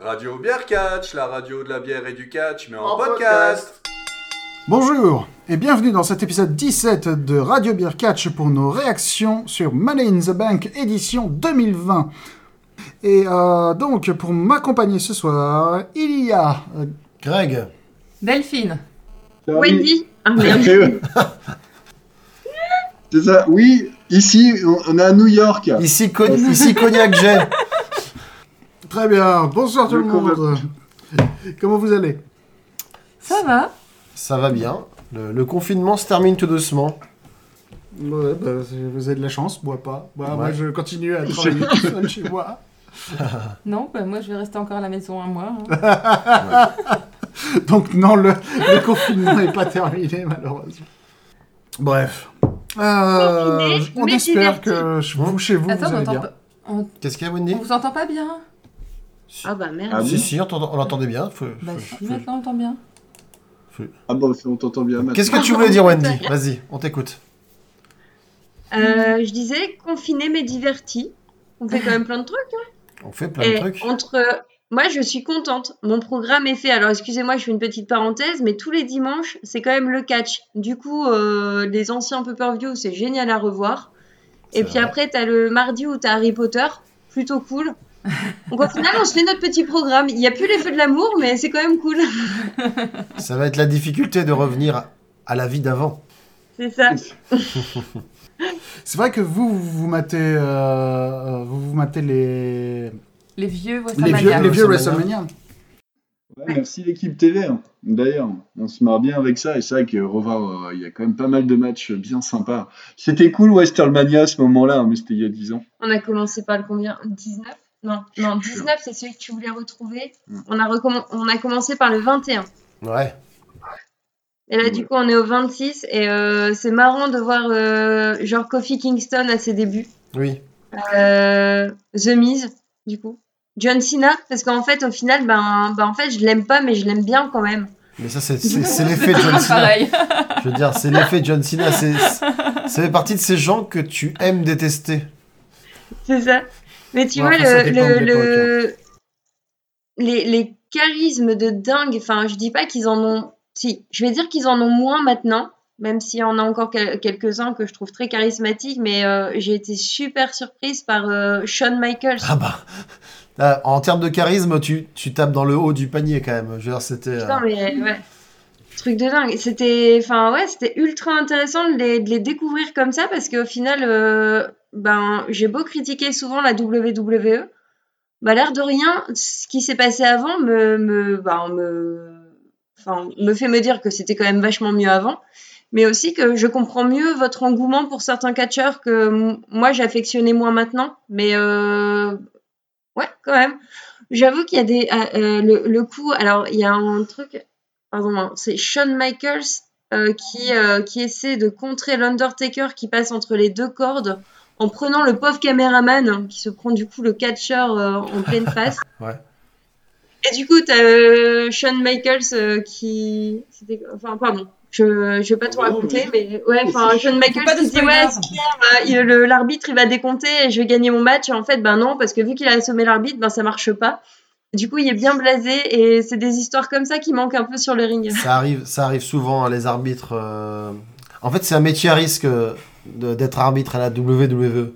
Radio Bière Catch, la radio de la bière et du catch, mais en, podcast. Bonjour et bienvenue dans cet épisode 17 de Radio Beer Catch pour nos réactions sur Money in the Bank édition 2020. Et euh, donc pour m'accompagner ce soir, il y a euh, Greg. Delphine. Wendy. Ah merde. C'est ça, oui, ici, on- est à New York. Ici, Con- ici Cognac J. très bien. Bonsoir tout le monde. Comment vous allez? Ça va Ça va bien. Le, le confinement se termine tout doucement. Ouais, bah, vous avez de la chance, moi pas. Moi, moi, je continue à travailler tout seul chez moi. Non, bah, moi je vais rester encore à la maison un mois. hein. Donc non, le, le confinement n'est pas terminé malheureusement. Bref. Euh, on espère que vous, chez vous, Attends, vous allez entend bien. pas. On, Qu'est-ce qu'il y a, Wendy on vous entend pas bien Ah bah merde. Ah Si, si, on l'entendait bien. Faut- Bah faut- si, faut- maintenant on entend bien. Ah bon, on t'entend bien. Qu'est-ce que tu voulais dire, Wendy? Vas-y, on t'écoute. Euh, je disais confiné mais diverti. On fait quand même plein de trucs. On fait plein de trucs. entre. Moi, je suis contente. Mon programme est fait. Alors, excusez-moi, je fais une petite parenthèse, mais tous les dimanches, c'est quand même le catch. Du coup, euh, les anciens pay-per-view, c'est génial à revoir. Et puis vrai. après, t'as le mardi où t'as Harry Potter. Plutôt cool. Donc, au final, on se fait notre petit programme. Il n'y a plus les feux de l'amour, mais c'est quand même cool. Ça va être la difficulté de revenir à la vie d'avant. C'est ça. C'est vrai que vous, vous, vous matez, euh, vous, vous matez les, Les vieux les WrestleMania. vieux, les vieux WrestleMania. WrestleMania. Ouais, merci l'équipe TV. hein. D'ailleurs, on se marre bien avec ça et c'est vrai que revoir, euh, il y a quand même pas mal de matchs bien sympas. C'était cool Westermania à ce moment-là, hein, mais c'était il y a 10 ans. On a commencé par le combien? 19 Non, non, 19, c'est celui que tu voulais retrouver. Mm. On a, recomm- on a commencé par le 21. Ouais. Et là, du coup, on est au 26. Et euh, c'est marrant de voir, euh, genre, Kofi Kingston à ses débuts. Oui. Euh, The Miz, du coup. John Cena, parce qu'en fait, au final, ben, ben, en fait, je l'aime pas, mais je l'aime bien quand même. Mais ça, c'est c'est- c'est l'effet John Cena. Pareil. Je veux dire, c'est l'effet John Cena. C'est- c'est- Ça fait partie de ces gens que tu aimes détester. C'est ça. Mais tu vois, après, le, le, le- les, les charismes de dingue, enfin, je dis pas qu'ils en ont. Si, je vais dire qu'ils en ont moins maintenant, même s'il y en a encore quel- quelques-uns que je trouve très charismatiques, mais euh, j'ai été super surprise par euh, Shawn Michaels. Ah bah. Là, en termes de charisme, tu, tu tapes dans le haut du panier quand même. Je veux dire, c'était. euh, Putain, mais ouais. Truc de dingue. C'était, enfin ouais, c'était ultra intéressant de les, de les découvrir comme ça parce qu'au final, euh, ben, j'ai beau critiquer souvent la WWE, bah l'air de rien, ce qui s'est passé avant me, me, ben, me, enfin, me fait me dire que c'était quand même vachement mieux avant, mais aussi que je comprends mieux votre engouement pour certains catcheurs que moi j'affectionnais moins maintenant, mais euh, ouais, quand même. J'avoue qu'il y a des. euh, euh, le, coup. Alors, il y a un truc. Pardon, hein, c'est Shawn Michaels qui, qui essaie de contrer l'Undertaker qui passe entre les deux cordes en prenant le pauvre caméraman hein, qui se prend du coup le catcheur euh, en pleine face. Ouais. Et du coup, t'as euh, Shawn Michaels euh, qui. Enfin, pardon. Je, je vais pas tout Non, raconter, mais ouais, enfin, Shawn Michaels pas qui dit Ouais, super, euh, l'arbitre il va décompter et je vais gagner mon match. Et en fait, ben non, parce que vu qu'il a assommé l'arbitre, ben ça marche pas. Du coup, il est bien blasé et c'est des histoires comme ça qui manquent un peu sur le ring. Ça arrive, ça arrive souvent, hein, les arbitres. euh, En fait, c'est un métier à risque euh, d'être arbitre à la WWE.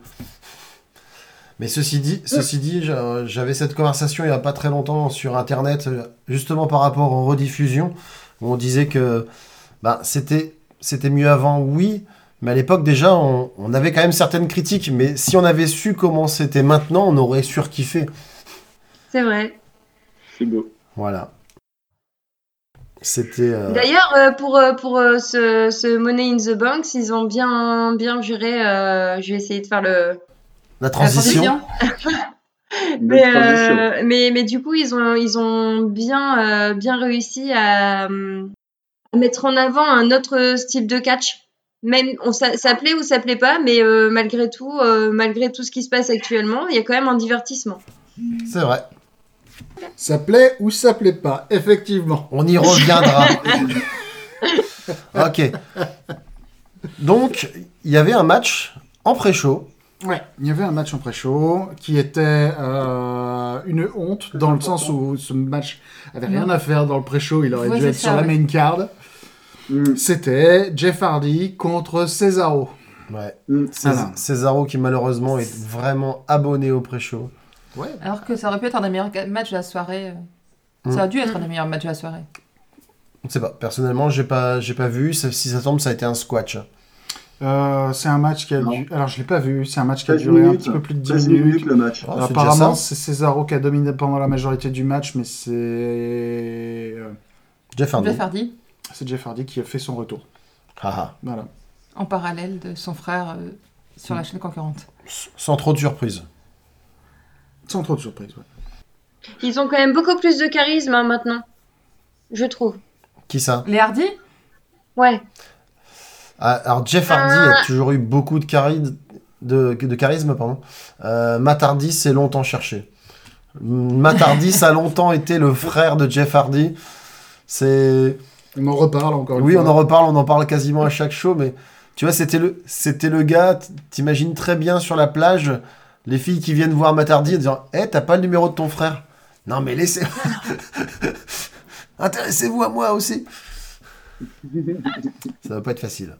Mais ceci dit, ceci dit, j'a- j'avais cette conversation il n'y a pas très longtemps sur Internet, justement par rapport aux rediffusions, où on disait que bah, c'était c'était mieux avant, oui, mais à l'époque déjà, on, on avait quand même certaines critiques. Mais si on avait su comment c'était maintenant, on aurait surkiffé. C'est vrai. C'est beau. Voilà. C'était. euh, D'ailleurs, euh, pour, euh, pour euh, ce, ce Money in the Banks, ils ont bien, bien géré. euh, je vais essayer de faire le. la La transition. Mais, transition. euh, mais, mais du coup, ils ont, ils ont bien, euh, bien réussi à, à mettre en avant un autre style de catch. Même on ça, ça plaît ou ça plaît pas, mais euh, malgré tout, euh, malgré tout ce qui se passe actuellement, il y a quand même un divertissement. C'est vrai. Ça plaît ou ça plaît pas, effectivement. On y reviendra. ok. Donc, il y avait un match en pré-show. Ouais, il y avait un match en pré-show qui était euh, une honte dans le sens où ce match avait rien à faire dans le pré-show, il aurait dû être ça, sur la main card. Mm. C'était Jeff Hardy contre Cesaro. Ouais. Mm. Césaro qui malheureusement est vraiment abonné au pré-show. Ouais. Alors que ça aurait pu être un des meilleurs matchs de la soirée. euh. Ça aurait dû être un des meilleurs matchs de la soirée. Je sais pas. Personnellement, j'ai pas, j'ai pas vu. Si ça tombe, ça a été un squash. Euh, c'est un match qui a Non. dû... Alors je l'ai pas vu, c'est un match qui a 13 duré un petit peu plus de 10 13 minutes. minutes le match. Oh, c'est déjà Apparemment, c'est Cesaro qui a dominé pendant la majorité du match, mais c'est euh, Jeff Hardy. Jeff Hardy, c'est Jeff Hardy qui a fait son retour. Haha. Voilà. en parallèle de son frère euh, sur la chaîne concurrente. Sans trop de surprise. Sans trop de surprise. ouais. Ils ont quand même beaucoup plus de charisme hein, maintenant, je trouve. Qui ça? Les Hardy? Ouais. Ah, Alors Jeff Hardy a toujours eu beaucoup de, chari- de, de charisme. Pardon. Euh, Matt Hardy s'est longtemps cherché. Matt Hardy, ça a longtemps été le frère de Jeff Hardy. C'est On en reparle encore une oui, fois. on en reparle, on en parle quasiment à chaque show, mais tu vois, c'était le, c'était le gars. T'imagines très bien sur la plage les filles qui viennent voir Matt Hardy en disant, "Eh, t'as pas le numéro de ton frère? Non, mais laissez. Intéressez-vous à moi aussi. Ça va pas être facile.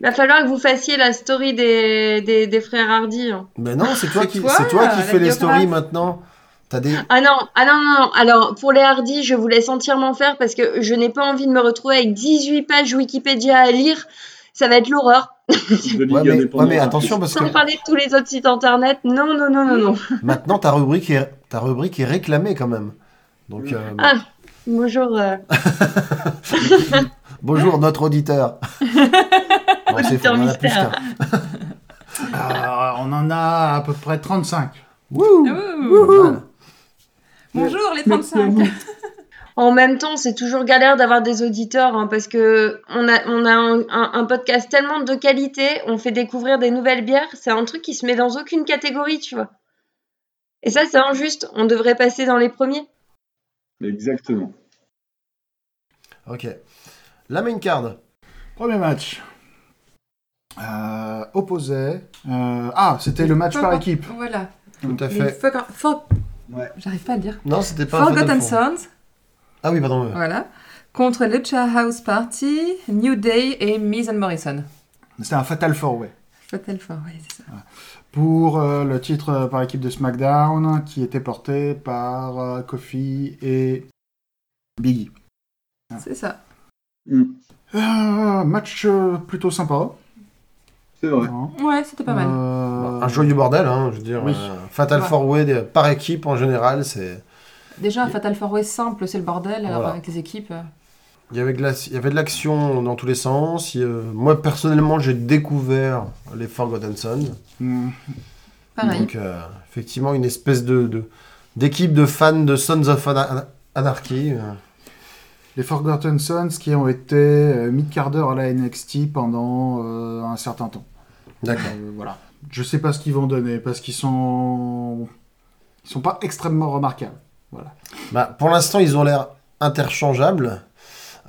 Il va falloir que vous fassiez la story des, des, des frères Hardy. hein. Mais non, c'est toi qui, toi, qui fais les stories maintenant. T'as des. Ah non, ah non, non, non. Alors, pour les Hardy, je vous laisse entièrement faire parce que je n'ai pas envie de me retrouver avec 18 pages Wikipédia à lire. Ça va être l'horreur. Ouais, mais, ouais, mais attention parce que Sans parler de tous les autres sites internet. Non, non, non, non, non. maintenant ta rubrique est, ta rubrique est réclamée quand même. Donc euh, Ah, bonjour. euh, bonjour notre auditeur. Bon, on en a on en a à peu près 35. Wouh Ouh. Voilà. Bonjour les 35 En même temps, c'est toujours galère d'avoir des auditeurs hein, parce que on a, on a un, un- un podcast tellement de qualité, on fait découvrir des nouvelles bières. C'est un truc qui se met dans aucune catégorie, tu vois. Et ça, c'est injuste. On devrait passer dans les premiers. Exactement. Ok. La main card. Premier match. Euh, opposait. euh, Ah, c'était le match par équipe. Voilà. Tout à fait. For- Ouais. J'arrive pas à le dire. Non, c'était pas Forgotten. Sons, Ah oui, pardon. voilà. Contre Lucha House Party, New Day et Miz and Morrison. C'était un Fatal Four Way. Fatal Four, oui, c'est ça. Pour euh, le titre euh, par équipe de SmackDown, qui était porté par euh, Kofi et Biggie. C'est ça. Mm. Euh, match euh, plutôt sympa. C'est vrai. hein. Ouais, c'était pas mal. Euh, Un joyeux bordel, hein, je veux dire. Oui. euh, Fatal Ouais. Four Way par équipe en général, c'est. Déjà, un Fatal Four Way simple, c'est le bordel, Voilà. avec les équipes. euh, Il y avait de la- il y avait de l'action dans tous les sens. Il Moi, personnellement, j'ai découvert les Forgotten Sons. hmm, Pareil. Donc, euh, effectivement, une espèce de de- d'équipe de, fans de Sons of Ana- Anarchy. euh. Les Forgotten Sons qui ont été euh, mid-carder à la NXT pendant euh, un certain temps. D'accord. Euh, voilà. Je sais pas ce qu'ils vont donner parce qu'ils sont. Ils sont pas extrêmement remarquables. Voilà. Bah, pour l'instant, ils ont l'air interchangeables.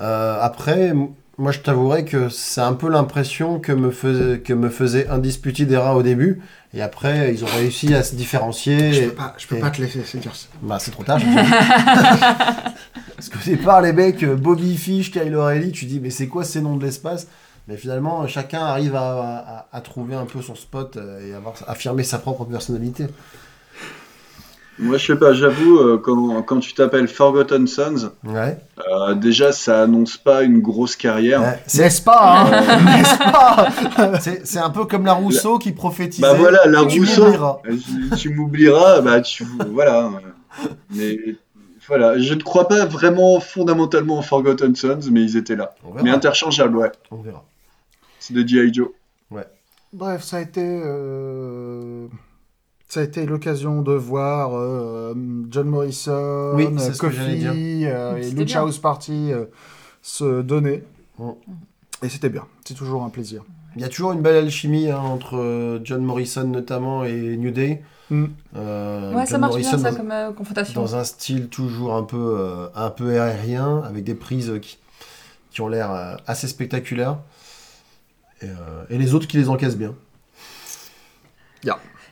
Euh, après, moi, je t'avouerai que c'est un peu l'impression que me faisait, que me faisait Undisputed Era au début. Et après, ils ont réussi à se différencier. Je Et- peux pas, je peux et- pas te laisser dire ça. Bah, c'est trop tard. Parce qu'au départ, les mecs, euh, Bobby Fish, Kyle O'Reilly, tu dis, mais c'est quoi ces noms de l'espace? Mais finalement, chacun arrive à, à- à trouver un peu son spot euh, et à avoir- affirmer sa propre personnalité. Moi, je sais pas, j'avoue, euh, quand, quand tu t'appelles Forgotten Sons, Ouais. euh, déjà, ça annonce pas une grosse carrière. Ouais, c'est- N'est-ce pas hein N'est-ce pas c'est c'est un peu comme la Rousseau qui prophétisait. Bah voilà, la Tu Rousseau, m'oublieras. euh, tu m'oublieras, bah tu... Voilà. euh, Mais voilà, je ne crois pas vraiment fondamentalement en Forgotten Sons, mais ils étaient là. Mais interchangeables, ouais. On verra. C'est de G.I. Joe. Bref, ça a été. euh, Ça a été l'occasion de voir euh, John Morrison, Oui, j'allais dire. euh, et Lucha. House Party euh, se donner. Mm. Et c'était bien. C'est toujours un plaisir. Il y a toujours une belle alchimie hein, entre euh, John Morrison notamment et New Day. Mm. Euh, Ouais, ça marche Morrison bien ça comme euh, confrontation. dans un style toujours un peu, euh, un peu aérien, avec des prises qui, qui ont l'air euh, assez spectaculaires. Et, euh, et les autres qui les encaissent bien.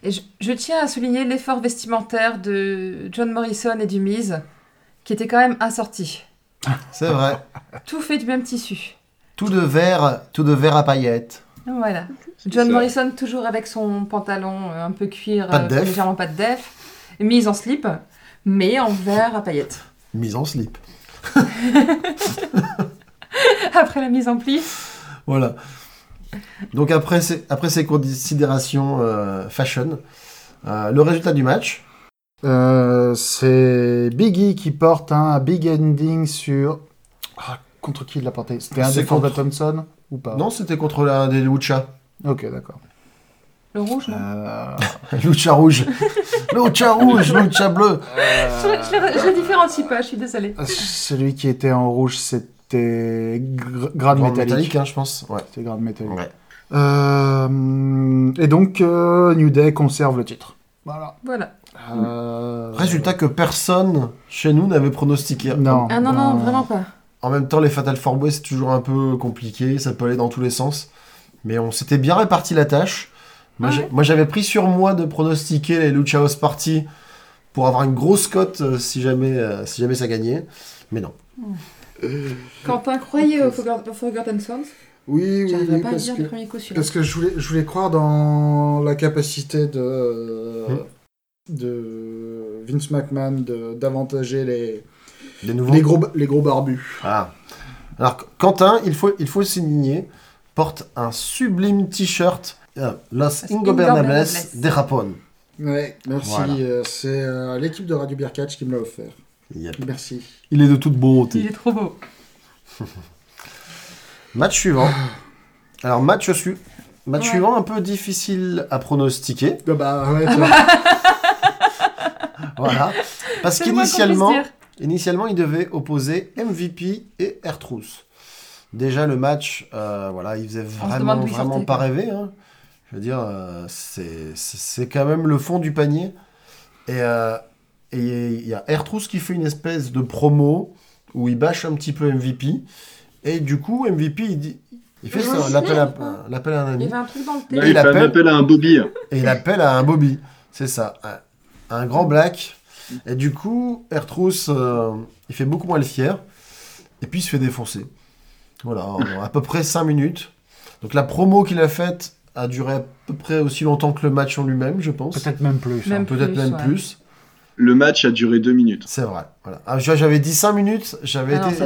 Et je, je tiens à souligner l'effort vestimentaire de John Morrison et du Miz, qui était quand même assorti. C'est vrai. Tout fait du même tissu. tout de vert, tout de vert à paillettes. Voilà. John ça. Morrison toujours avec son pantalon euh, un peu cuir, Pas de euh, légèrement pas de def, mise en slip, mais en vert à paillettes. Mise en slip. Après la mise en pli. Voilà. Donc après ces, après ces considérations euh, fashion, euh, le résultat du match, Euh, c'est Biggie qui porte un big ending sur. Ah, contre qui il l'a porté? C'était un C'est défense de contre- Thompson ou pas? Non, c'était contre l'un des Lucha. Ok, d'accord. Le rouge, non? Euh, Lucha rouge. Lucha rouge, Lucha bleu. Je, le différencie pas, je suis désolée. celui qui était en rouge, c'était Gr- Grade Grand métallique. métallique, hein, je pense. Ouais. C'était Grade métallique. Ouais. Euh, et donc, euh, New Day conserve le titre. Voilà. Voilà. Euh, Résultat que personne chez nous n'avait pronostiqué. Non. Ah non, non, vraiment pas. En même temps, les Fatal Four Way, c'est toujours un peu compliqué, ça peut aller dans tous les sens. Mais on s'était bien réparti la tâche. Moi, Ah ouais. j'avais pris sur moi de pronostiquer les Lucha House Party pour avoir une grosse cote euh, si, jamais, euh, si jamais ça gagnait. Mais non. Quentin croyait au Forgot- au Forgotten Sons. Oui, oui, oui, pas à parce dire que, le premier coup celui-là. parce que je voulais, je voulais croire dans la capacité de, Hmm. de Vince McMahon de- d'avantager les, nouveaux. les, gros, les gros barbus. Ah. Alors, Quentin, il faut, il faut porte un sublime t-shirt euh, Los Ingobernables de Japón. Ouais, merci. Voilà. euh, C'est euh, l'équipe de Radio Beer Catch qui me l'a offert. Yep. Merci. Il est de toute beauté. Il est trop beau. Match suivant. Alors, match, su- match Ouais. suivant un peu difficile à pronostiquer. Ah bah ouais, tu vois. Voilà. Parce qu'initialement, initialement, il devait opposer MVP et Ertrus. Déjà, le match, euh, voilà, il faisait vraiment, vraiment pas rêver. hein. Je veux dire, euh, c'est c'est- c'est quand même le fond du panier. Et euh, et il y a Ertrus qui fait une espèce de promo où il bâche un petit peu MVP. Et du coup, MVP, il, dit, il fait ça, l'appel à, l'appel à un Il ami. y avait un truc dans le thé. Là, il il fait un appelle- appel à un Bobby. Et il appelle à un Bobby. C'est ça. Un, un grand black. Et du coup, Ertrus, euh, il fait beaucoup moins le fier. Et puis il se fait défoncer. Voilà, à peu près 5 minutes. Donc la promo qu'il a faite a duré à peu près aussi longtemps que le match en lui-même, je pense. Peut-être même plus. Hein. Peut-être même ouais. plus. Le match a duré deux minutes. C'est vrai. Voilà. Ah, j'a- j'avais dit 5 minutes, j'avais Ah non, été,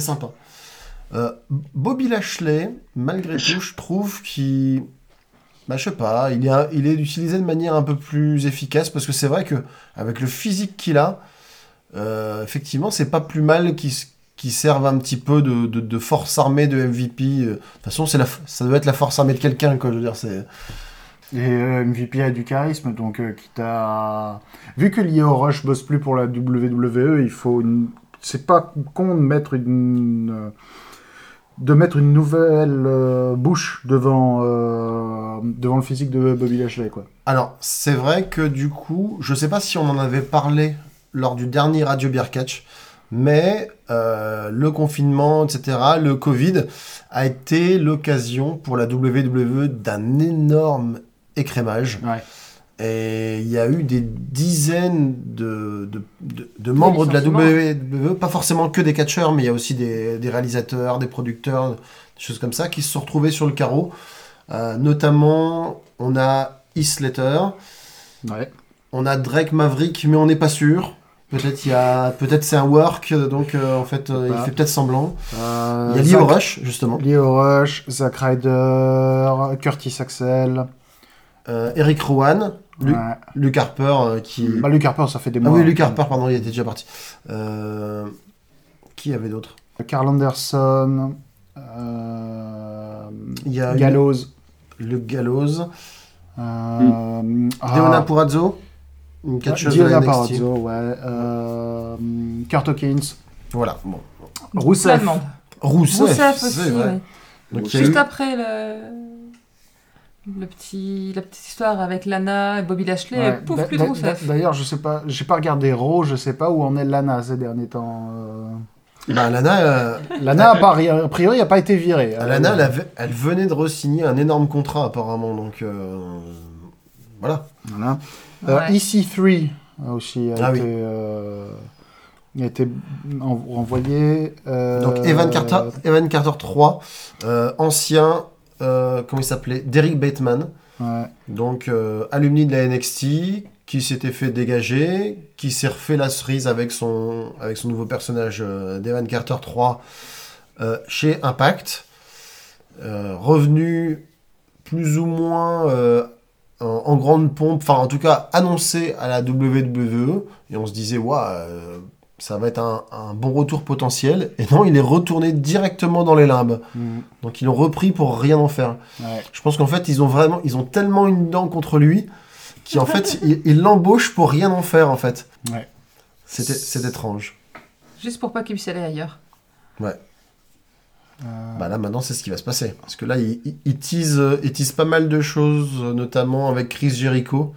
sympa. Euh, Bobby Lashley, malgré tout, je trouve qu'il. Bah, je sais pas, il est, il est utilisé de manière un peu plus efficace parce que c'est vrai que avec le physique qu'il a, euh, effectivement, c'est pas plus mal qu'il s- qu'il serve un petit peu de, de- de force armée de MVP. euh. De toute façon, c'est la, ça doit être la force armée de quelqu'un, quoi. Je veux dire, c'est. Et euh, MVP a du charisme, donc euh, quitte à... Vu que Lio Rush bosse plus pour la WWE, il faut. C'est pas con de mettre une... euh, de mettre une nouvelle bouche devant, devant le physique de Bobby Lashley, quoi. Alors, c'est vrai que du coup, je sais pas si on en avait parlé lors du dernier Radio Beer mais le confinement, etc., le Covid, a été l'occasion pour la WWE d'un énorme écrémage. Ouais. Et il y a eu des dizaines de, de, de- de membres de la. WWE, pas forcément que des catcheurs, mais il y a aussi des, des réalisateurs, des producteurs, des choses comme ça, qui se sont retrouvés sur le carreau. Euh, notamment, on a Heath Slater, Ouais. on a Drake Maverick, mais on n'est pas sûr. Peut-être il y a, peut-être c'est un work, donc euh, en fait euh, il fait peut-être semblant. Il y a Leo Rush justement, Leo Rush, Zack Ryder, Curtis Axel. Euh, Eric Rowan, Lu- Ouais. Luke Harper euh, qui. Bah, Luke Harper, ça fait des ah mois. oui, Luke Harper, pardon, il était déjà parti. Euh, Qui y avait d'autres Carl Anderson. euh, Il y a une- Gallows. Le Gallows, Euh, ah, Deonna Purazzo, une ouais, catcheuse de la Diana NXT. Parazzo, ouais. Euh, Kurt Hawkins. Voilà, bon. Rousseff. Rousseff, Rousseff aussi, ouais. Donc, Juste eu- après le... Le petit... la petite histoire avec Lana et Bobby Lashley, Ouais. pouf, plus d'a- D'ailleurs, je sais pas, j'ai pas regardé Raw, je sais pas où en est Lana ces derniers temps. euh. Bah, Lana, euh, Lana, a, pas- a priori, a pas été virée. Lana, Euh, elle, avait- elle venait de re-signer un énorme contrat apparemment, donc euh, voilà. Voilà. Euh, Ouais. EC3 a aussi a Ah été, oui. euh, a été en- envoyé. euh, Donc Evan Carter, Evan Carter 3, euh, ancien, euh, comment il s'appelait? Derek Bateman, ouais. donc euh, alumni de la NXT, qui s'était fait dégager, qui s'est refait la cerise avec son, avec son nouveau personnage euh, d'Evan Carter 3 euh, chez Impact, Euh, revenu plus ou moins en, en grande pompe, enfin en tout cas annoncé à la WWE, et on se disait, waouh, ça va être un, un bon retour potentiel, et non, il est retourné directement dans les limbes. Mm, Donc ils l'ont repris pour rien en faire. ouais. Je pense qu'en fait, ils ont vraiment, ils ont tellement une dent contre lui qu'en fait, ils l'embauchent pour rien en faire, en fait. Ouais. C'était- C'est étrange. Juste pour pas qu'il puisse aller ailleurs. Euh, Bah là, maintenant, c'est ce qui va se passer. Parce que là, ils il, il teasent, euh, ils teasent pas mal de choses, euh, notamment avec Chris Jericho.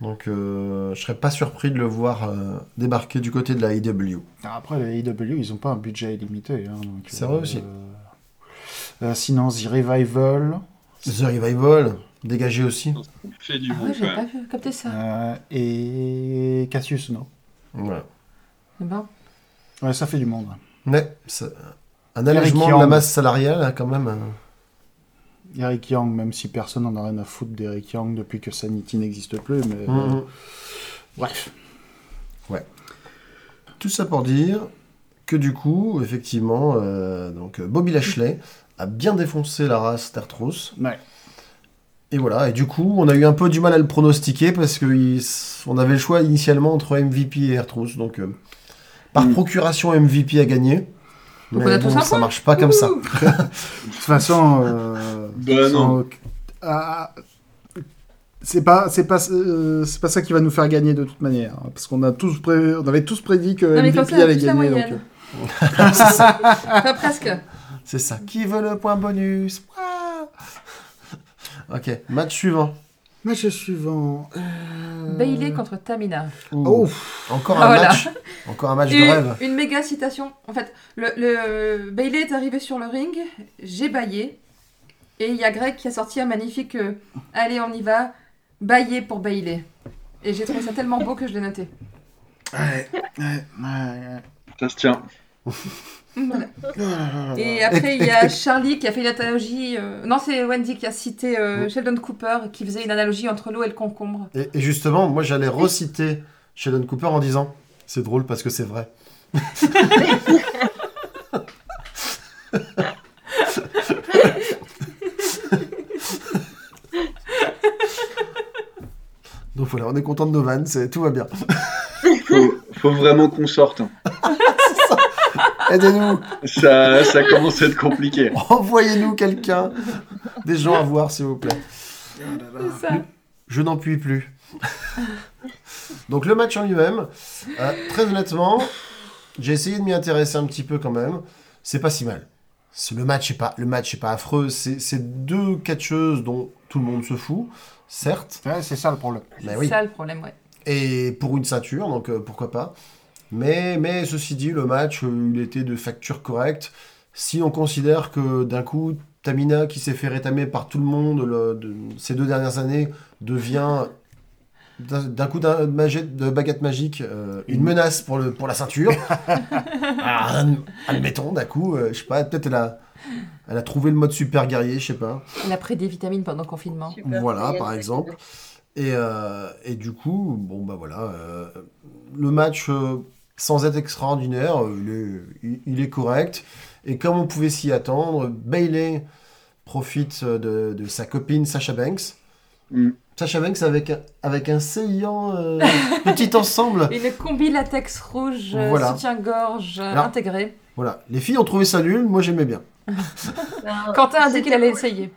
Donc, euh, je serais pas surpris de le voir euh, débarquer du côté de la AEW. Après, les AEW, ils ont pas un budget illimité. hein, donc, C'est vrai aussi. euh, sinon, The Revival The Revival, dégagé aussi. Fait du Ah ouais, pas vu, capté ça. euh, et Cassius, non Voilà. Eh ben, Ouais, ça fait du monde. Mais, un allègement de la masse salariale, hein, quand même. Eric Young, même si personne n'en a rien à foutre d'Eric Young depuis que Sanity n'existe plus, mais euh, Mhm. bref. Tout ça pour dire que du coup, effectivement, euh, donc euh, Bobby Lashley a bien défoncé la race Tertros. Ouais. Et voilà, et du coup, on a eu un peu du mal à le pronostiquer parce qu'on avait le choix initialement entre MVP et Ertrus. Donc, euh, par Mm. procuration, MVP a gagné. Donc Mais on a tous bon, un ça point marche pas comme ça. De toute façon, euh, Bah sans- ah, c'est pas, c'est pas, euh, c'est pas ça qui va nous faire gagner de toute manière, hein, parce qu'on a tous, pré- on avait tous prédit que Non, MVP allait gagner. Donc, euh, C'est ça. Enfin, presque. C'est ça. Qui veut le point bonus? Ok, match suivant. Match suivant. euh, Bailey contre Tamina. Oh, Encore Ah, un voilà. match. Encore un match de Une, rêve. une méga citation. En fait, le, le- Bailey est arrivé sur le ring, j'ai baillé, et il y a Greg qui a sorti un magnifique euh, Allez, on y va, bailler pour Bailey. Et j'ai trouvé ça tellement beau que je l'ai noté. ouais, ouais, ouais. Ça se tient. Voilà. Et après, il y a Charlie qui a fait une analogie. euh, Non, c'est Wendy qui a cité euh, Sheldon Cooper qui faisait une analogie entre l'eau et le concombre. Et, et justement, moi j'allais reciter Sheldon Cooper en disant c'est drôle parce que c'est vrai. Donc voilà, on est content de nos vannes, c'est- tout va bien. Faut, faut vraiment qu'on sorte. Aidez-nous, Ça, ça commence à être compliqué. envoyez-nous quelqu'un, des gens à voir s'il vous plaît. C'est ça. Je n'en puis plus. Donc le match en lui-même, euh, très honnêtement, j'ai essayé de m'y intéresser un petit peu quand même. C'est pas si mal. Le match est pas, le match est pas affreux. C'est deux catcheuses dont tout le monde se fout, certes. Ouais, c'est ça le problème. Mais C'est oui. ça le problème, ouais. Et pour une ceinture, donc euh, pourquoi pas. Mais, mais ceci dit, le match, euh, il était de facture correcte. Si on considère que d'un coup, Tamina, qui s'est fait rétamer par tout le monde le- de- ces deux dernières années, devient d'un coup d'un de baguette magique euh, une menace pour, le, pour la ceinture. Ah, adm- admettons, d'un coup, euh, je sais pas, peut-être elle a, elle a trouvé le mode super guerrier, je sais pas. Il a pris des vitamines pendant le confinement. Super Voilà, par exemple. Et, euh, et du coup, bon bah voilà, euh, le match euh, sans être extraordinaire, euh, il est, il- il est correct. Et comme on pouvait s'y attendre, Bailey profite de, de sa copine Sasha Banks. Mm. Sasha Banks avec, un- avec un saillant euh, petit ensemble. Une combi latex rouge, euh, Voilà. soutien-gorge euh, intégré. Voilà, les filles ont trouvé ça nul, moi j'aimais bien. Quentin a dit qu'il allait essayer.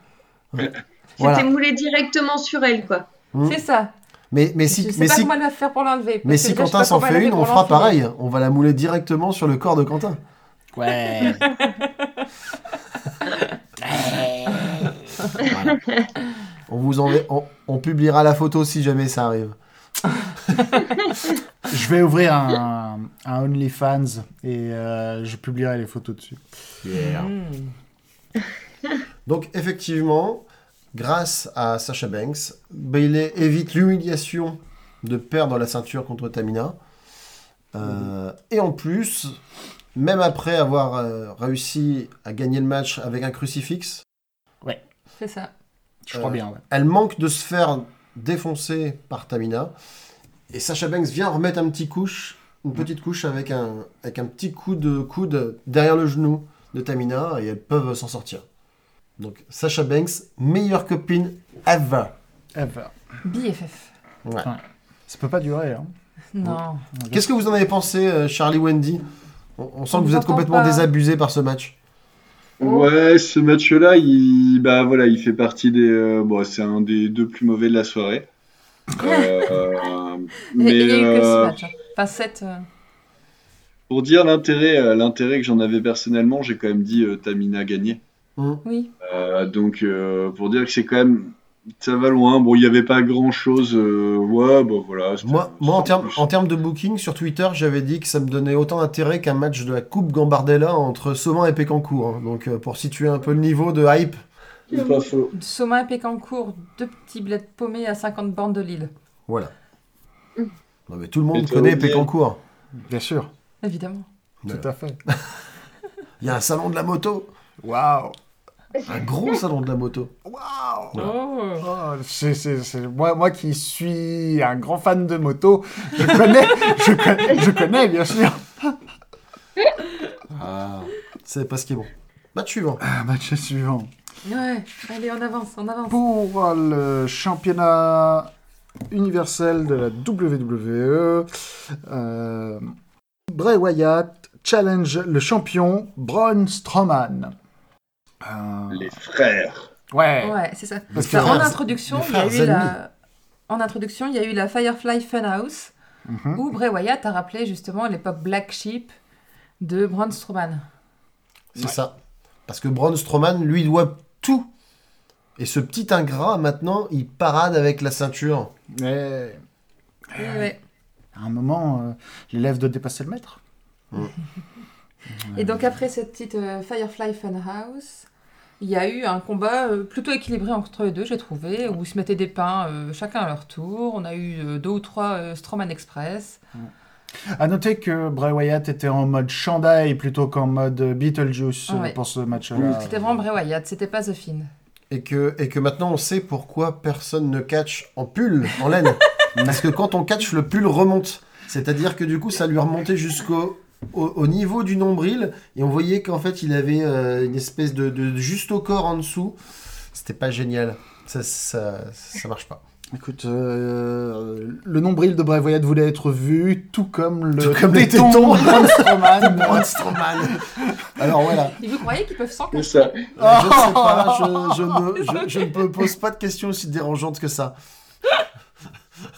C'était Voilà. moulé directement sur elle, quoi. Mm. C'est ça. Mais, mais si, je sais mais pas si, comment elle va faire pour l'enlever. mais si Quentin s'en fait une, on fera pareil. On va la mouler directement sur le corps de Quentin. Ouais. Voilà. On vous envoie- on, on publiera la photo si jamais ça arrive. Je vais ouvrir un, un OnlyFans et euh, je publierai les photos dessus. Mm. Donc effectivement, grâce à Sasha Banks, Bailey évite l'humiliation de perdre la ceinture contre Tamina. Euh, Et en plus, même après avoir euh, réussi à gagner le match avec un crucifix, C'est ça. Je crois Euh, bien, ouais. elle manque de se faire défoncer par Tamina. Et Sasha Banks vient remettre un petit couche, une petite couche avec un, avec un petit coup de coude derrière le genou de Tamina et elles peuvent s'en sortir. Donc Sasha Banks, meilleure copine ever. Ever. BFF. Ouais. Ça peut pas durer. Hein. Non. Qu'est-ce que vous en avez pensé, euh, Charlie Wendy? On, on sent On que vous êtes complètement pas. désabusé par ce match. Ouais, ce match-là, il, bah voilà, il fait partie des, euh, bon, c'est un des deux plus mauvais de la soirée. Euh, mais il y a eu que ce match. hein. Enfin, 7. pour dire l'intérêt, l'intérêt que j'en avais personnellement, j'ai quand même dit euh, Tamina gagné. Oui. Euh, donc euh, pour dire que c'est quand même, ça va loin. Bon, il n'y avait pas grand-chose. euh, ouais, bah voilà. Moi, moi en, termes, plus- en termes de booking, sur Twitter, j'avais dit que ça me donnait autant d'intérêt qu'un match de la Coupe Gambardella entre Saumon et Pécancourt. hein. Donc, euh, pour situer un peu le niveau de hype, C'est pas faux. Soma et Pécancourt, deux petits bleds paumés à 50 bornes de Lille. voilà. Non, mais tout le monde connaît Pécancourt. Bien sûr. Évidemment. Tout à fait. Il y a un salon de la moto. Waouh. Un gros salon de la moto. Waouh. Ouais. Oh. Oh, c'est- c'est- c'est- Moi, moi qui suis un grand fan de moto, je connais, je connais, je connais bien sûr. Ah, c'est pas ce qui est bon. Match suivant. Ah, match suivant. Ouais, allez, on avance, on avance. Pour le championnat universel de la WWE, euh, Bray Wyatt challenge le champion Braun Strowman. Euh, Les frères. ouais. Ouais, c'est ça. Parce Enfin, que- en introduction, il y a eu ennemis. la... En introduction, il y a eu la Firefly Funhouse, Mhm. où Bray Wyatt a rappelé justement l'époque Black Sheep de Braun Strowman. C'est ça. Parce que Braun Strowman, lui, doit tout. Et ce petit ingrat, maintenant, il parade avec la ceinture. Mais ouais. à un moment, euh, il élève de dépasser le maître. Et donc après cette petite euh, Firefly Funhouse, il y a eu un combat euh, plutôt équilibré entre les deux, j'ai trouvé, où ils se mettaient des pains euh, chacun à leur tour. On a eu euh, deux ou trois euh, Strowman Express. À noter que Bray Wyatt était en mode chandail plutôt qu'en mode Beetlejuice ouais. pour ce match-là. C'était vraiment Bray Wyatt, c'était pas The Fiend. Et que, et que maintenant, on sait pourquoi personne ne catch en pull, en laine. Parce que quand on catch, le pull remonte. C'est-à-dire que du coup, ça lui remontait jusqu'au au, au niveau du nombril. Et on voyait qu'en fait, il avait euh, une espèce de, de juste au corps en dessous. C'était pas génial. Ça, ça, ça marche pas. Écoute, euh, le nombril de Bray Wyatt voulait être vu, tout comme le Tout comme les téton tétons. de Braun Strowman. Braun Strowman. Alors voilà. Et vous croyez qu'ils peuvent s'en ça. Je ne sais pas, je, je ne, je, je ne me pose pas de questions aussi dérangeantes que ça.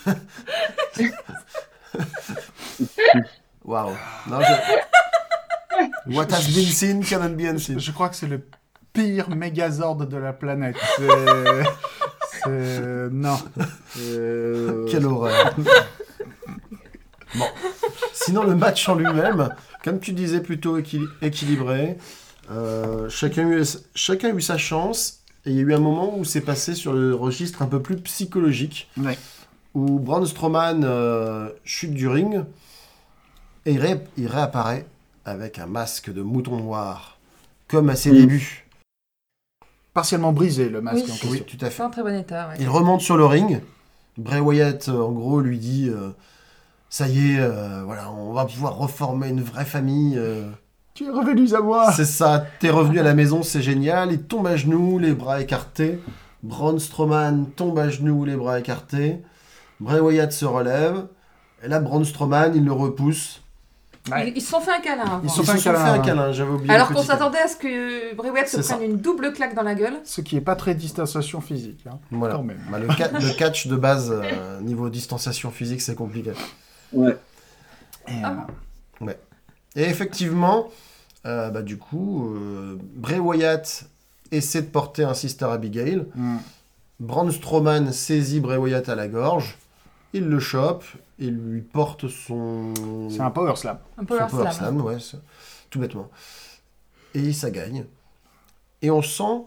Waouh. Non, je- What has been seen cannot be unseen. Je crois que c'est le pire Megazord de la planète. C'est... Non. Euh, Quelle horreur. Bon. Sinon, le match en lui-même, comme tu disais, plutôt équili- équilibré. Euh, chacun, a eu, chacun a eu sa chance. Et il y a eu un moment où c'est passé sur le registre un peu plus psychologique. Ouais. Où Braun Strowman euh, chute du ring. Et il, ré- il réapparaît avec un masque de mouton noir. Comme à ses débuts. Partiellement brisé, le masque Oui. en question. Oui, tout à fait. en très bon état, ouais. Il remonte sur le ring. Bray Wyatt, euh, en gros, lui dit euh, Ça y est, euh, voilà, on va pouvoir reformer une vraie famille. euh, Tu es revenu à moi c'est ça, t'es revenu à la maison, c'est génial. Il tombe à genoux, les bras écartés. Braun Strowman tombe à genoux, les bras écartés. Bray Wyatt se relève. Et là, Braun Strowman, il le repousse. Ouais. Ils, ils se sont fait un câlin avant. Ils Ils se sont un fait câlin. un câlin, j'avais oublié. Alors qu'on s'attendait à ce que Bray Wyatt se ça. prenne une double claque dans la gueule. Ce qui est pas très distanciation physique. Hein. Voilà. Quand même. Bah, le, ca- le catch de base, euh, niveau distanciation physique, c'est compliqué. Ouais. Et, Ah. euh, Et effectivement, euh, bah, du coup, euh, Bray Wyatt essaie de porter un Sister Abigail. Mm. Braun Strowman saisit Bray Wyatt à la gorge. Il le chope. Il lui porte son. C'est un power slam. Un son power slam. slam, ouais, tout bêtement. Et ça gagne. Et on sent,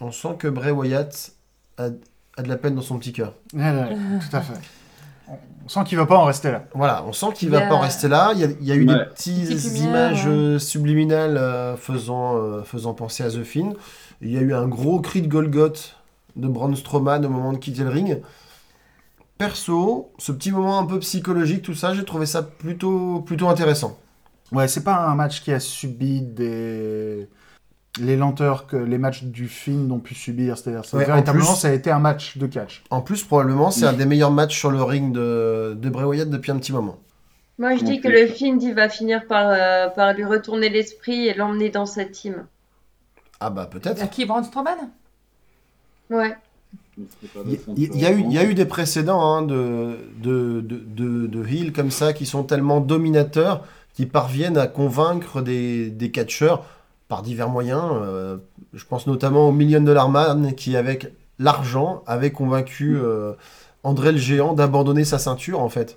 on sent que Bray Wyatt a, a de la peine dans son petit cœur. Ouais, ouais, tout à fait. On sent qu'il va pas en rester là. Voilà, on sent qu'il Il va pas en rester là. Il y a, il y a eu Ouais. des petites Petite lumière, images ouais. euh, subliminales euh, faisant, euh, faisant penser à The Fiend. Il y a eu un gros cri de Golgoth de Braun Strowman au moment de quitter le ring. Perso, ce petit moment un peu psychologique, tout ça, j'ai trouvé ça plutôt, plutôt intéressant. Ouais, c'est pas un match qui a subi des les lenteurs que les matchs du film ont pu subir. C'est-à-dire, Ouais, véritablement, plus- ça a été un match de catch. En plus, probablement, c'est un des meilleurs matchs sur le ring de, de Bray Wyatt depuis un petit moment. Moi, je dis que le film il va finir par, euh, par lui retourner l'esprit et l'emmener dans sa team. Ah bah peut-être. À qui Braun Strowman? Ouais. Il y, a eu, il y a eu des précédents hein, de, de, de, de, heels comme ça qui sont tellement dominateurs qui parviennent à convaincre des, des catcheurs par divers moyens. Euh, je pense notamment au Million Dollar Man qui, avec l'argent, avait convaincu euh, André le Géant d'abandonner sa ceinture en fait.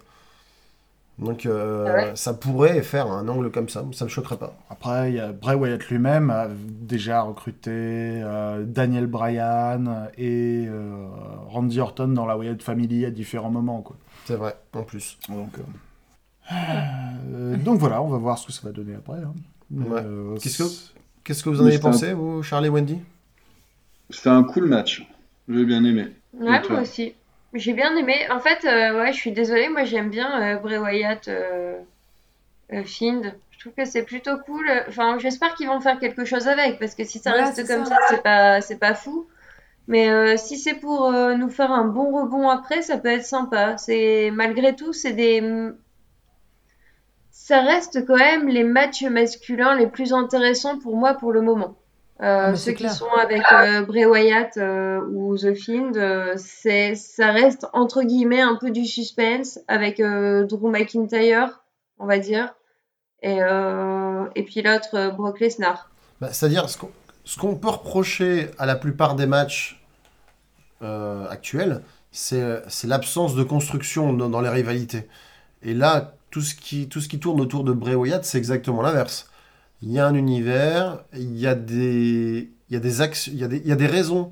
Donc euh, Ah ouais ça pourrait faire un angle comme ça, ça me choquerait pas. Après, il y a Bray Wyatt lui-même a déjà recruté euh, Daniel Bryan et euh, Randy Orton dans la Wyatt Family à différents moments. Quoi. C'est vrai, en plus. Donc, euh, euh, donc voilà, on va voir ce que ça va donner après. hein. Ouais. euh, Qu'est-ce que- c'est- Qu'est-ce que vous en avez un- pensé, vous, Charlie et Wendy? C'était un cool match. J'ai bien aimé. Ouais, moi aussi. J'ai bien aimé. En fait, euh, ouais, je suis désolée, moi j'aime bien euh, Bray Wyatt, euh, euh, Fiend. Je trouve que c'est plutôt cool. Enfin, j'espère qu'ils vont faire quelque chose avec, parce que si ça reste comme ça. ça, c'est pas, c'est pas fou. Mais euh, si c'est pour euh, nous faire un bon rebond après, ça peut être sympa. C'est malgré tout, c'est des, ça reste quand même les matchs masculins les plus intéressants pour moi pour le moment. Euh, Ah, ceux qui sont avec euh, Bray Wyatt euh, ou The Fiend, euh, c'est, ça reste entre guillemets un peu du suspense avec euh, Drew McIntyre, on va dire, et, euh, et puis l'autre euh, Brock Lesnar. Bah, C'est-à-dire, ce qu'on ce qu'on peut reprocher à la plupart des matchs euh, actuels, c'est c'est l'absence de construction dans, dans les rivalités. Et là, tout ce, qui, tout ce qui tourne autour de Bray Wyatt, c'est exactement l'inverse. Il y a un univers, il y a des, il y a des, il y a des, il y a des raisons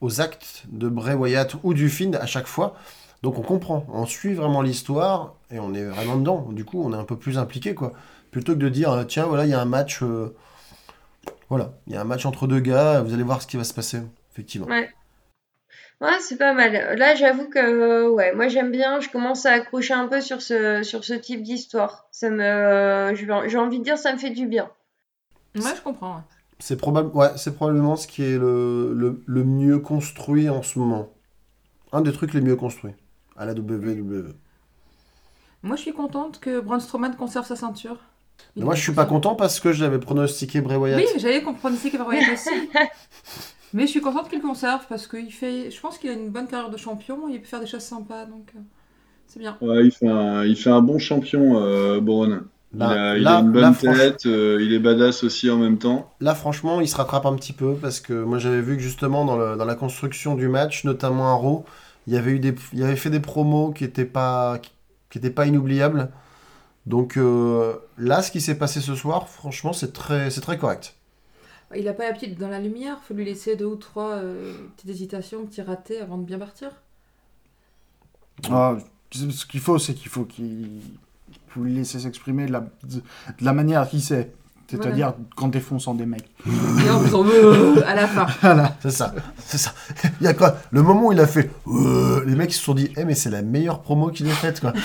aux actes de Bray Wyatt ou du film à chaque fois. Donc on comprend, on suit vraiment l'histoire et on est vraiment dedans. Du coup, on est un peu plus impliqué, quoi. Plutôt que de dire, euh, tiens, voilà, il y a un match... euh, voilà, il y a un match entre deux gars, vous allez voir ce qui va se passer, effectivement. Ouais, c'est pas mal. Là, j'avoue que euh, ouais, moi j'aime bien, je commence à accrocher un peu sur ce, sur ce type d'histoire. Ça me, j'ai envie de dire, ça me fait du bien. Moi, je comprends. ouais. C'est probable, ouais, c'est probablement ce qui est le, le, le mieux construit en ce moment. Un des trucs les mieux construits à la. WWE. Moi, je suis contente que Braun Strowman conserve sa ceinture. Mais moi, je suis pas content parce que j'avais pronostiqué Bray Wyatt. Oui, ici qu'il va Wyatt aussi. Mais je suis contente qu'il conserve parce qu'il fait. Je pense qu'il a une bonne carrière de champion. Il peut faire des choses sympas, donc euh, c'est bien. Ouais, il fait un, il fait un bon champion, euh. Il Là, a, il là- a une là, bonne franch- tête, euh, il est badass aussi en même temps. Là, franchement, il se rattrape un petit peu parce que moi, j'avais vu que justement dans, le- dans la construction du match, notamment à Raw, il y avait eu des, il avait fait des promos qui étaient pas, qui étaient pas inoubliables. Donc euh, là, ce qui s'est passé ce soir, franchement, c'est très, c'est très correct. Il a pas la petite dans la lumière. Faut lui laisser deux ou trois euh, petites hésitations, petits ratés avant de bien partir. Ah, ce qu'il faut, c'est qu'il faut qu'il faut lui laisser s'exprimer de la, de, de la manière qu'il sait. C'est-à-dire qu'en défonçant des mecs. Et en faisant euh, à la fin. Voilà. C'est ça, c'est ça. Il y a quoi? Le moment où il a fait, euh, les mecs se sont dit, eh mais c'est la meilleure promo qu'il ait faite quoi.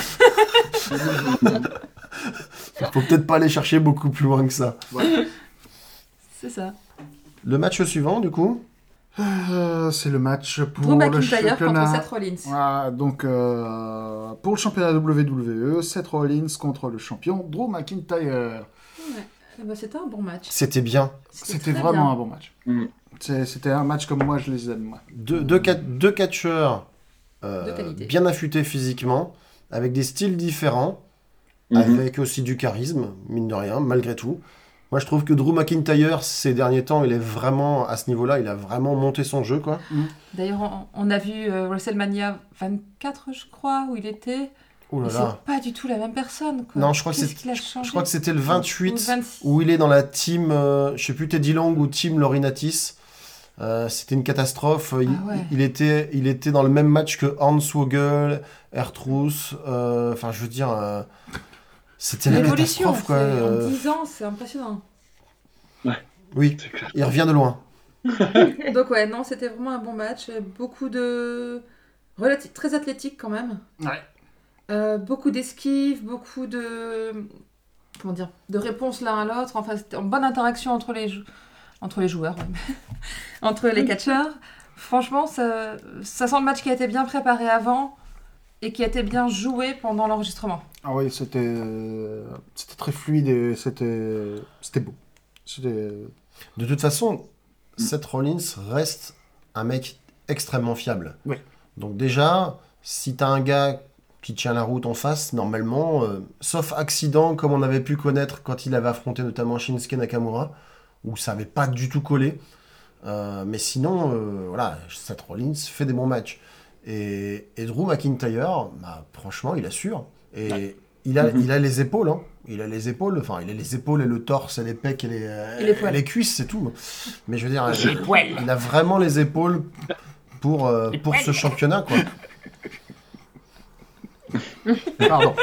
Faut peut-être pas aller chercher beaucoup plus loin que ça. C'est ça. Le match suivant, du coup, Euh, c'est le match pour Drew le McIntyre contre championnat. Seth Rollins. Voilà, donc euh, pour le championnat WWE, Seth Rollins contre le champion Drew McIntyre. Ouais. Eh ben, C'était un bon match. c'était bien. C'était vraiment bien. un bon match. Mm. C'était un match comme moi je les aime. Moi. Deux, deux, cat- deux catcheurs euh, De bien affûtés physiquement, avec des styles différents, Mhm. avec aussi du charisme, mine de rien, malgré tout. Moi, je trouve que Drew McIntyre, ces derniers temps, il est vraiment à ce niveau-là, il a vraiment monté son jeu, quoi. D'ailleurs, on, on a vu euh, WrestleMania 24, je crois, où il était. Oh là là. c'est pas du tout la même personne. Quoi. Non, je crois que Je crois c'était le 28 Ou 26. où il est dans la team, euh, je sais plus Teddy Long ou team Laurinaitis. Euh, c'était une catastrophe. Il, Ah ouais. il était, il était dans le même match que Hans Vogel, Ertrus. euh, Enfin, je veux dire, euh, c'était la L'évolution, catastrophe, quoi. c'est- euh, en 10 ans, c'est impressionnant. oui, C'est clair. il revient de loin. Donc ouais, non, c'était vraiment un bon match. Beaucoup de... relati- Très athlétique quand même. Ouais. Euh, beaucoup d'esquives, beaucoup de... Comment dire De réponses l'un à l'autre. Enfin, c'était en bonne interaction entre les, jou- entre les joueurs. ouais. entre les catcheurs. Franchement, ça... ça sent le match qui a été bien préparé avant et qui a été bien joué pendant l'enregistrement. Ah oui, c'était euh, c'était très fluide et c'était c'était beau. C'était De toute façon, Seth Rollins reste un mec extrêmement fiable. Oui. Donc déjà, si t'as un gars qui tient la route en face, normalement, euh, sauf accident comme on avait pu connaître quand il avait affronté notamment Shinsuke Nakamura, où ça avait pas du tout collé. Euh, mais sinon, euh, voilà, Seth Rollins fait des bons matchs. Et, et Drew McIntyre, bah, franchement, il assure. Et il, a, Mhm. il a les épaules. Hein. Il a les épaules, enfin, il a les épaules et le torse et les pecs et les, Et les et les cuisses, c'est tout. Mais je veux dire, il a vraiment les épaules pour, euh, pour ce championnat, quoi. pardon.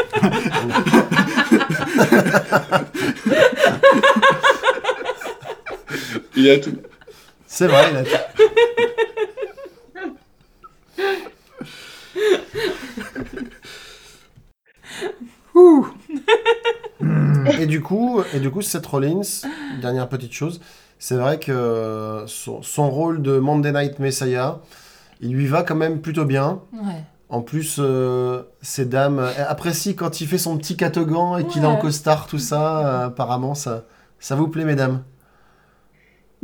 Il a tout. C'est vrai, il a... Ouh. Et du coup, et du coup, Seth Rollins, dernière petite chose, c'est vrai que son, son rôle de Monday Night Messiah, il lui va quand même plutôt bien. Ouais. En plus, euh, ces dames euh, apprécient quand il fait son petit catogan et qu'il est en Ouais. costard, tout ça. euh, apparemment, ça, ça vous plaît, mesdames?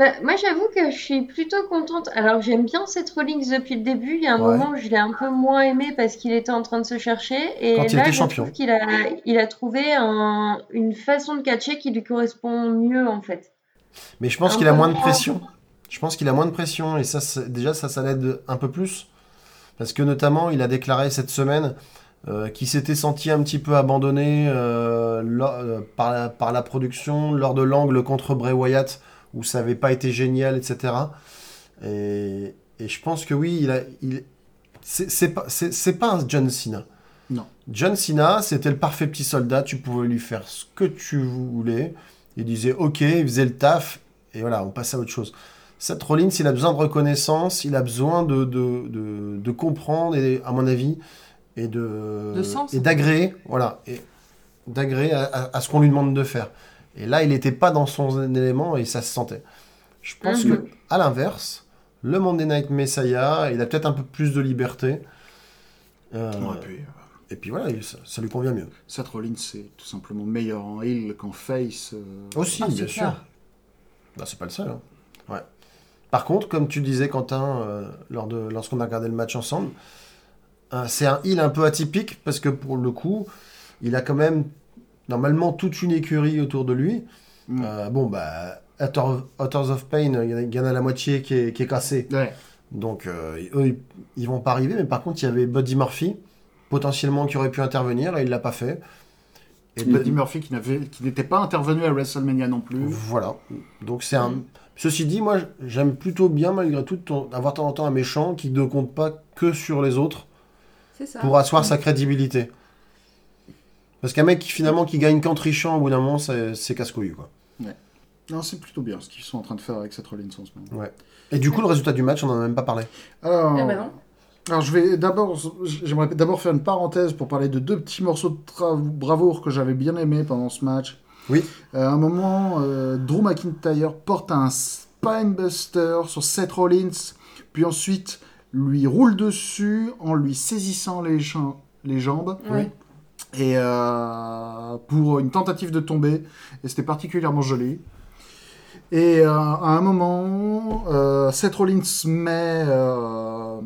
Bah, moi, j'avoue que je suis plutôt contente. Alors, j'aime bien cette Rollins depuis le début. Il y a un Ouais. moment où je l'ai un peu moins aimé parce qu'il était en train de se chercher. Et Quand il là, était je champion. trouve qu'il a, il a trouvé un- une façon de catcher qui lui correspond mieux, en fait. Mais je pense Un qu'il a peu moins de moins. pression. Je pense qu'il a moins de pression et ça, c'est- déjà, ça, ça l'aide un peu plus. Parce que notamment, il a déclaré cette semaine euh, qu'il s'était senti un petit peu abandonné euh, euh, par, la, par la production lors de l'angle contre Bray Wyatt où ça n'avait pas été génial, etc. Et, et je pense que oui, il a, il, c'est pas, c'est- pas un John Cena. Non. John Cena, c'était le parfait petit soldat, tu pouvais lui faire ce que tu voulais. Il disait ok, il faisait le taf, et voilà, on passe à autre chose. Seth Rollins, il a besoin de reconnaissance, il a besoin de, de, de, de comprendre, et, à mon avis, et de, De sens. et d'agréer, voilà, et d'agréer à, à- à ce qu'on lui demande de faire. Et là, il n'était pas dans son élément et ça se sentait. Je pense Mhm. que, à l'inverse, le Monday Night Messiah, il a peut-être un peu plus de liberté. Euh, Ouais, puis, euh, et puis voilà, il- ça, ça lui convient mieux. Seth Rollins, c'est tout simplement meilleur en heel qu'en face. euh, Aussi, Ah, c'est bien sûr. Bah, c'est pas le seul. hein. Ouais. Par contre, comme tu disais, Quentin, euh, lors de, lorsqu'on a regardé le match ensemble, euh, c'est un heal un peu atypique parce que pour le coup, il a quand même normalement toute une écurie autour de lui. Mm. Euh, bon, bah, Authors of, Pain, il y en a- la moitié qui est, qui est cassée. Ouais. Donc, euh, eux, ils, ils vont pas arriver. Mais par contre, il y avait Buddy Murphy, potentiellement qui aurait pu intervenir, et il l'a pas fait. Et Buddy Murphy qui n'avait- qui n'était pas intervenu à WrestleMania non plus. Voilà. Donc c'est un. Ceci dit, moi j'aime plutôt bien malgré tout ton- avoir de temps en temps un méchant qui ne compte pas que sur les autres ça. pour asseoir sa crédibilité. Parce qu'un mec qui finalement qui gagne qu'en trichant au bout d'un moment, c'est c'est casse-couille quoi. Non, c'est plutôt bien ce qu'ils sont en train de faire avec Seth Rollins en ce moment. Et du coup, le résultat du match, on en a même pas parlé. Alors, Eh ben non. alors je vais d'abord, j'aimerais d'abord faire une parenthèse pour parler de deux petits morceaux de tra- bravoure que j'avais bien aimés pendant ce match. Oui. Euh, à un moment, euh, Drew McIntyre porte un spinebuster sur Seth Rollins, puis ensuite lui roule dessus en lui saisissant les, les jambes. Ouais. Et euh, pour une tentative de tomber, et c'était particulièrement joli. Et euh, à un moment, euh, Seth Rollins met euh,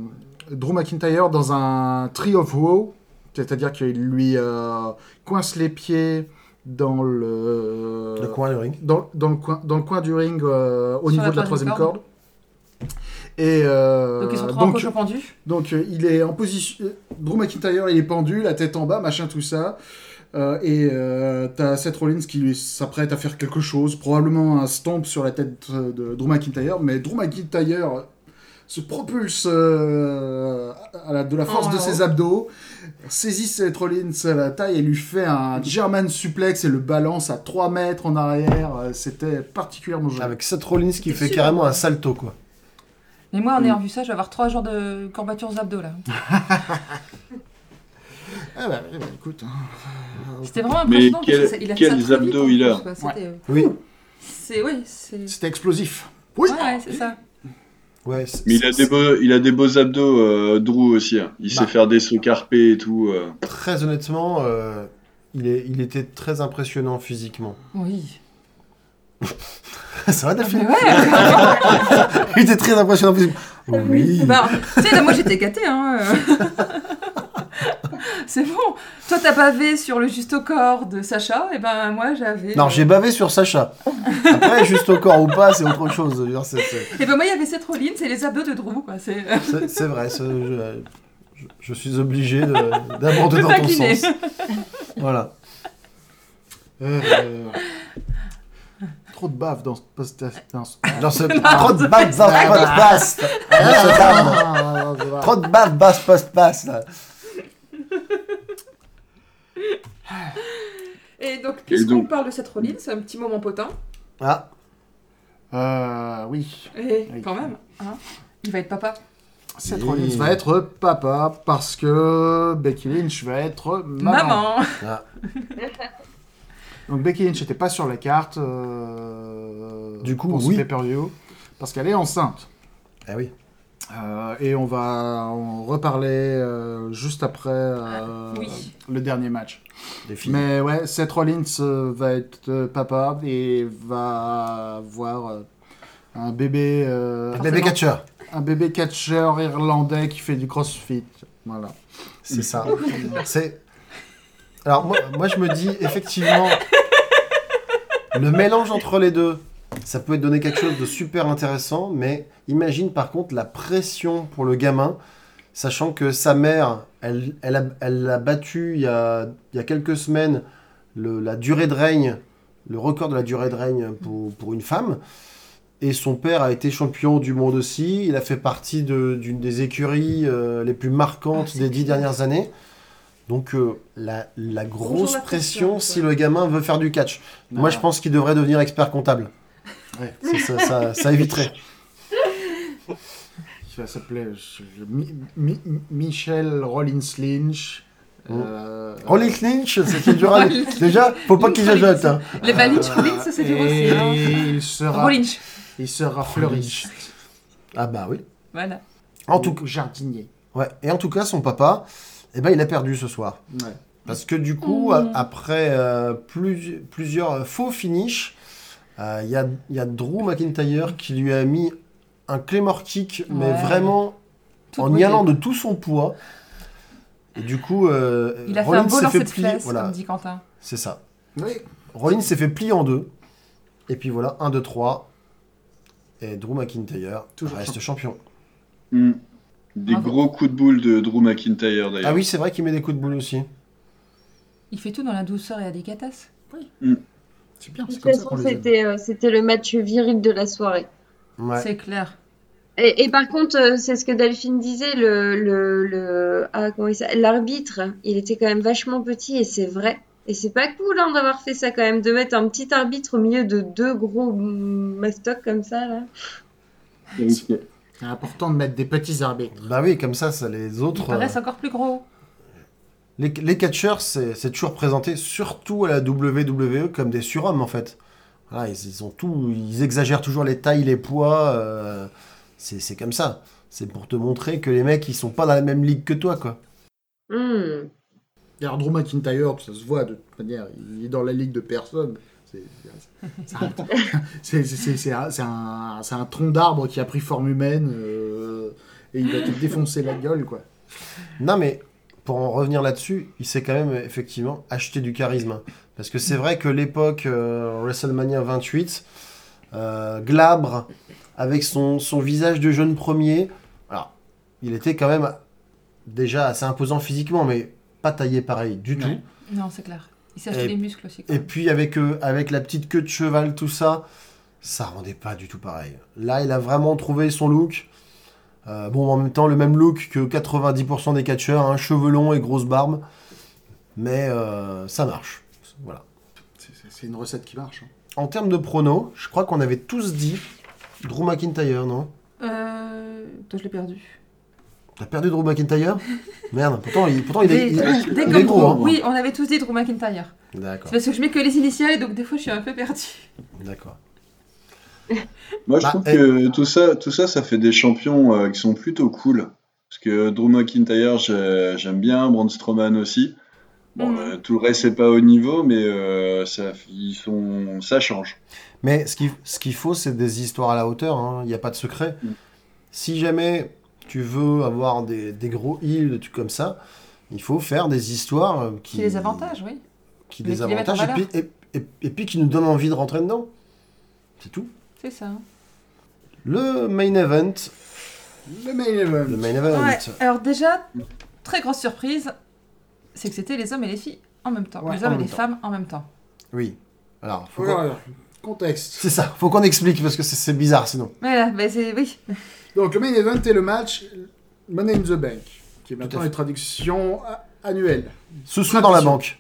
Drew McIntyre dans un tree of woe, c'est-à-dire qu'il lui euh, coince les pieds dans le, Le coin du ring. dans, dans le coin, dans le coin du ring euh, au Sur niveau la de la troisième troisième corde. Et euh, Donc ils sont trop en donc, cochon pendu. donc, euh, il est en position. Drew McIntyre, il est pendu, la tête en bas, machin, tout ça. Euh, et euh, t'as Seth Rollins qui lui s'apprête à faire quelque chose, probablement un stomp sur la tête de Drew McIntyre, mais Drew McIntyre se propulse euh, à la- de la force Oh, de wow. ses abdos, saisit Seth Rollins à la taille et lui fait un German suplex et le balance à 3 mètres en arrière. Euh, C'était particulièrement joli. Avec Seth Rollins qui fait sûr, carrément ouais. un salto, quoi. Mais moi, en Mm. ayant vu ça, je vais avoir trois jours de courbatures aux abdos là. Ah bah, bah, écoute, hein. C'était vraiment Mais impressionnant. quel- parce que ça- il a fait quels abdos vite, il a. plus, quoi. C'était, Oui. C'est oui, c'est. c'était explosif. Oui. Ouais, ouais, c'est ça. Ouais, c'est- Mais il a c'est- des beaux, il a des beaux abdos, euh, Drew aussi. hein. Il Bah. sait faire des sauts carpés et tout. euh. Très honnêtement, euh, il, est, il était très impressionnant physiquement. Oui. Ça va, Ah, Delphine mais ouais. Il était très impressionnant physiquement. Oui. ben, tu sais, là, moi j'étais gâtée. Hein. euh. c'est bon. Toi, t'as bavé sur le juste au corps de Sacha, et ben moi j'avais. Non, j'ai bavé sur Sacha. Après, juste au corps ou pas, c'est autre chose. C'est- c'est- Et ben moi, il y avait cette Rollins et les abdos de Drew, quoi. C'est. C'est c'est vrai, c'est- je, je- je suis obligé de- d'aborder dans ton sens. Voilà. Euh, Trop de bave dans ce post dans ce- trop de bave, bave, post-pass. Ah, voilà. Trop de bave, basse, post-pass. là. Et donc, puisqu'on donc parle de cette Rollins, c'est un petit moment potin. Ah, Euh, oui. Et Oui. quand même, hein, il va être papa. Seth. Rollins va être papa parce que Becky Lynch va être maman. Maman. Donc Becky Lynch n'était pas sur la carte euh, Du coup, pour ce oui. pay-per-view parce qu'elle est enceinte. ah oui. Euh, et on va en reparler euh, juste après euh, Oui. le dernier match. Des filles. Mais ouais, Seth Rollins euh, va être euh, papa et va avoir euh, un bébé, euh, Un bébé catcher. un bébé catcheur irlandais qui fait du crossfit. Voilà. C'est ça. C'est. Alors moi, moi je me dis effectivement le mélange entre les deux, ça peut donner quelque chose de super intéressant, mais imagine par contre la pression pour le gamin, sachant que sa mère, elle, elle, a, elle battu il y a, il y a quelques semaines le- la durée de règne, le record de la durée de règne pour, pour une femme. Et son père a été champion du monde aussi. Il a fait partie de- d'une des écuries euh, les plus marquantes Ah, des dix dernières années. Donc euh, la, la grosse la pression pression, si quoi. le gamin veut faire du catch. Moi je pense qu'il devrait devenir expert comptable. Ouais. Ça, ça- ça- éviterait. Il va s'appeler je- je- Mi- Mi- Michel Rollins Lynch. Euh, Rollins Lynch, c'était du rallye. Déjà, faut pas qu'il jajote. hein. Les Valinch Rollins, ça c'est dur aussi. et hein. il sera, Rollins. il sera fleuriste. Ah bah oui. Voilà. En tout, Ou jardinier. ouais. Et en tout cas, son papa, eh ben, il a perdu ce soir. Ouais. Parce que du coup, Mmh. après euh, plus- plusieurs faux finishes, euh, il y, a, il y a Drew McIntyre qui lui a mis un Claymore kick, mais vraiment Tout en y allant de tout son poids. Et du coup, euh, Il a fait Rollins un beau lancer de Voilà, comme dit Quentin. c'est ça. Oui. Rollins s'est fait plier en deux. Et puis voilà, 1, 2, 3. Et Drew McIntyre Toujours reste champion. Hmm. Des Bravo. gros coups de boule de Drew McIntyre d'ailleurs. Ah oui, c'est vrai qu'il met des coups de boule aussi. Il fait tout dans la douceur et la délicatesse. C'est bien, De toute façon, c'était euh, c'était le match viril de la soirée. Ouais. C'est clair. Et, et par contre, euh, c'est ce que Delphine disait, le, le, le ah, comment il s'appelle l'arbitre, il était quand même vachement petit et c'est vrai. Et c'est pas cool hein, d'avoir fait ça quand même, de mettre un petit arbitre au milieu de deux gros mm, mastocs comme ça là. C'est important de mettre des petits arbitres. Bah oui, comme ça, ça les Ils autres. paraissent euh, encore plus gros. Les, les catcheurs, c'est c'est toujours présenté, surtout à la WWE, comme des surhommes en fait. Voilà, ils, ils ont tout, ils exagèrent toujours les tailles, les poids. euh, c'est c'est comme ça. C'est pour te montrer que les mecs, ils sont pas dans la même ligue que toi, quoi. Hmm. D'ailleurs, Drew McIntyre, ça se voit de toute manière, il est dans la ligue de personne. C'est un, tronc d'arbre qui a pris forme humaine euh, et il va te défoncer la gueule, quoi. Non, mais pour en revenir là-dessus, il s'est quand même effectivement acheté du charisme. Parce que c'est vrai que l'époque euh, WrestleMania 28, euh, glabre, avec son, son visage de jeune premier, alors, il était quand même déjà assez imposant physiquement, mais pas taillé pareil du tout. Non, c'est clair. Il s'est acheté Et- des muscles aussi. quoi. Et puis avec, euh, avec la petite queue de cheval, tout ça, ça rendait pas du tout pareil. Là, il a vraiment trouvé son look. Euh, bon, en même temps, le même look que 90% des catcheurs, hein, cheveux longs et grosse barbe. Mais euh, ça marche. Voilà. C'est- une recette qui marche. hein. En termes de pronos, je crois qu'on avait tous dit Drew McIntyre, non? Euh... Toi, je l'ai perdu. T'as perdu Drew McIntyre Merde, pourtant il, pourtant, il est, il- est gros. Drew. hein. Oui, on avait tous dit Drew McIntyre. D'accord, C'est parce que je mets que les initiales donc des fois je suis un peu perdue. d'accord. Moi, je Bah, trouve et- que tout ça, tout ça, ça fait des champions euh, qui sont plutôt cool. Parce que Drew McIntyre, j'ai- j'aime bien, Braun Strowman aussi. Bon, Mhm. euh, tout le reste, c'est pas au niveau, mais euh, ça, ils sont, ça change. Mais ce qu'il ce qu'il faut, c'est des histoires à la hauteur. hein. Il n'y a pas de secret. Mm. Si jamais tu veux avoir des, des gros heals, des trucs comme ça, il faut faire des histoires euh, qui, Qui les avantages, oui. qui Mais les les avantagent et puis, et, et- et puis qui nous donnent envie de rentrer dedans. C'est tout. C'est ça. Le main event. Le main event. Le main event. Ouais. Alors déjà, très grosse surprise, c'est que c'était les hommes et les filles en même temps. Ouais, les hommes et les temps. femmes en même temps. Oui. Alors, faut voir, Contexte. c'est ça. Faut qu'on explique parce que c'est bizarre sinon. Voilà, bah c'est... Oui. Donc le main event est le match Money in the Bank, qui est maintenant une traduction annuelle. Sous-sous dans la banque.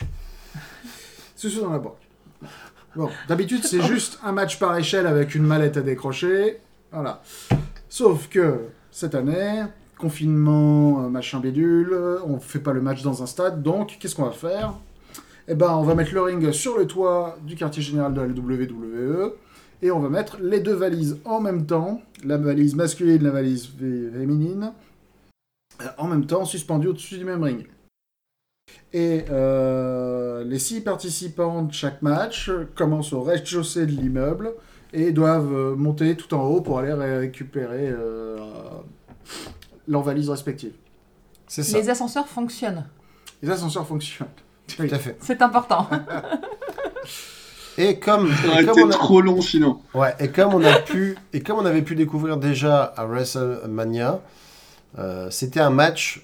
C'est sûr dans la banque. Bon, d'habitude c'est juste un match par échelle avec une mallette à décrocher. Voilà. Sauf que cette année, confinement, euh, machin bidule, euh, on fait pas le match dans un stade, donc qu'est-ce qu'on va faire? Eh ben, on va mettre le ring sur le toit du quartier général de la WWE et on va mettre les deux valises en même temps, la valise masculine, la valise fé- féminine, euh, en même temps suspendues au-dessus du même ring. Et euh, les six participants de chaque match commencent au rez-de-chaussée de l'immeuble et doivent euh, monter tout en haut pour aller ré- récupérer euh, leurs valises respectives. C'est ça. Les ascenseurs fonctionnent. Les ascenseurs fonctionnent. Tout à fait. C'est important. Et comme, Ça et aurait comme été on a- trop long sinon. Ouais, et comme on a pu, et comme on avait pu découvrir déjà à WrestleMania, euh, c'était un match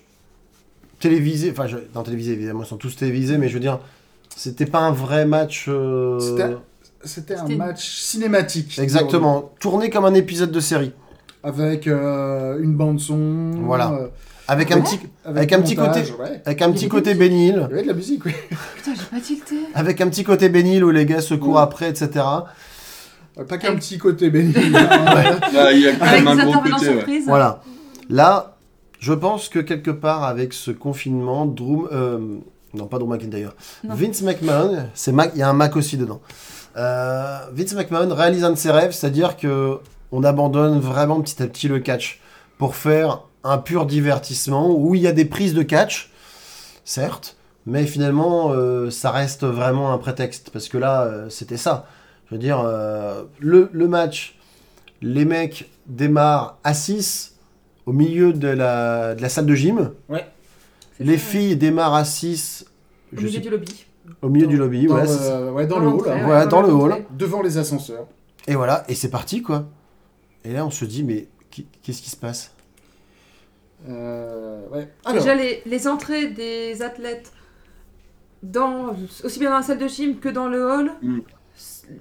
télévisé, enfin, je, non télévisé évidemment, ils sont tous télévisés, mais je veux dire, c'était pas un vrai match. euh, C'était- un match cinématique. Exactement, tourné comme un épisode de série, Avec euh, une bande son. Voilà. Avec un Ouais. petit, avec, un petit côté- avec un petit côté Hill, Il y avait de la musique, oui. Putain, j'ai pas tilté. avec un petit côté Hill où les gars se courent après, etc. Pas qu'un petit côté béni. Là, il y a quand Avec même un gros côté. Voilà. Là, je pense que quelque part avec ce confinement, Drew, euh, non pas Drew McIntyre. Vince McMahon, c'est Mac, il y a un Mac aussi dedans. Euh, Vince McMahon réalise un de ses rêves, c'est-à-dire que on abandonne vraiment petit à petit le catch pour faire un pur divertissement où il y a des prises de catch, certes, mais finalement euh, ça reste vraiment un prétexte parce que là euh, c'était ça. Je veux dire, euh, le, le match, les mecs démarrent à 6 au milieu de la, de la salle de gym. C'est Les ça, filles démarrent à 6 Au milieu du lobby. au milieu du lobby. Dans, ça. ouais, dans le hall, ouais, dans le hall. devant les ascenseurs. Et voilà, et c'est parti quoi. Et là on se dit, mais qu'est-ce qui se passe? Euh, ouais. Alors, Déjà, les, les entrées des athlètes, dans, aussi bien dans la salle de gym que dans le hall, Mm.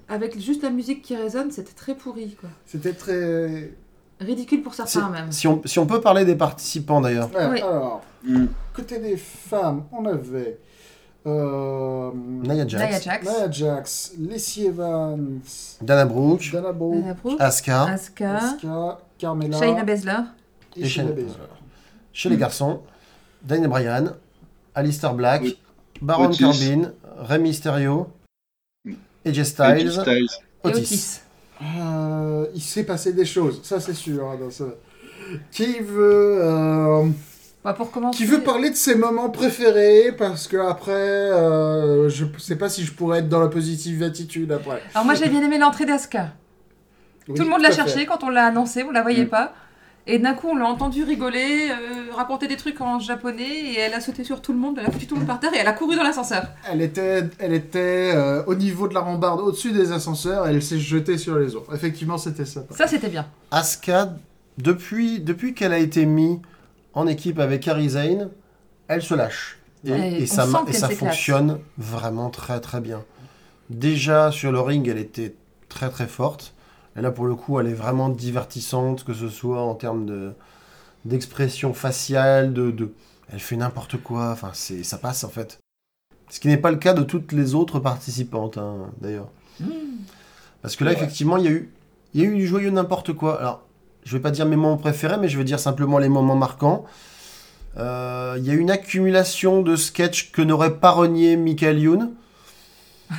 avec juste la musique qui résonne, c'était très pourri. Quoi. c'était très. Ridicule pour si, certains même. si on, si on peut parler des participants d'ailleurs. Ouais, Oui. Alors, Mm. côté des femmes, on avait. Euh, Nia Jax, Nia Jax, Lacey Evans, Dana Brooke, Dana Brooke, Dana Brooke, Asuka, Asuka, Asuka, Carmella Shayna Baszler. et Et Shayna- Baszler. Chez les garçons, Daniel Bryan, Alistair Black, Oui. Baron Otis. Corbin, Rey Mysterio, Mm. AJ AJ Styles. Et Otis. Otis. Euh, il s'est passé des choses, ça c'est sûr. hein, dans ce... Qui veut. euh, Bah, pour commencer, Qui veut parler de ses moments préférés? Parce que après, euh, je sais pas si je pourrais être dans la positive attitude après. Alors moi j'ai bien aimé l'entrée d'Asuka. Oui, Tout le monde l'a cherché quand on l'a annoncé, vous la voyez Mm. pas. Et d'un coup, on l'a entendu rigoler, euh, raconter des trucs en japonais, et elle a sauté sur tout le monde, elle a foutu tout le monde par terre, et elle a couru dans l'ascenseur. Elle était, elle était euh, au niveau de la rambarde, au-dessus des ascenseurs, et elle s'est jetée sur les autres. Effectivement, c'était ça. Ça, c'était bien. Asuka, depuis, depuis qu'elle a été mise en équipe avec Kairi Zane, elle se lâche. Et, Ouais, et ça, et ça fonctionne vraiment très très bien. Déjà sur le ring, elle était très très forte. Et là, pour le coup, elle est vraiment divertissante, que ce soit en termes de d'expression faciale, de, de... elle fait n'importe quoi. Enfin, c'est ça passe en fait. Ce qui n'est pas le cas de toutes les autres participantes, hein, d'ailleurs. Parce que là, effectivement, il y a eu, il y a eu du joyeux n'importe quoi. Alors, je vais pas dire mes moments préférés, mais je vais dire simplement les moments marquants. Euh, Il y a eu une accumulation de sketchs que n'aurait pas renié Michael Youn.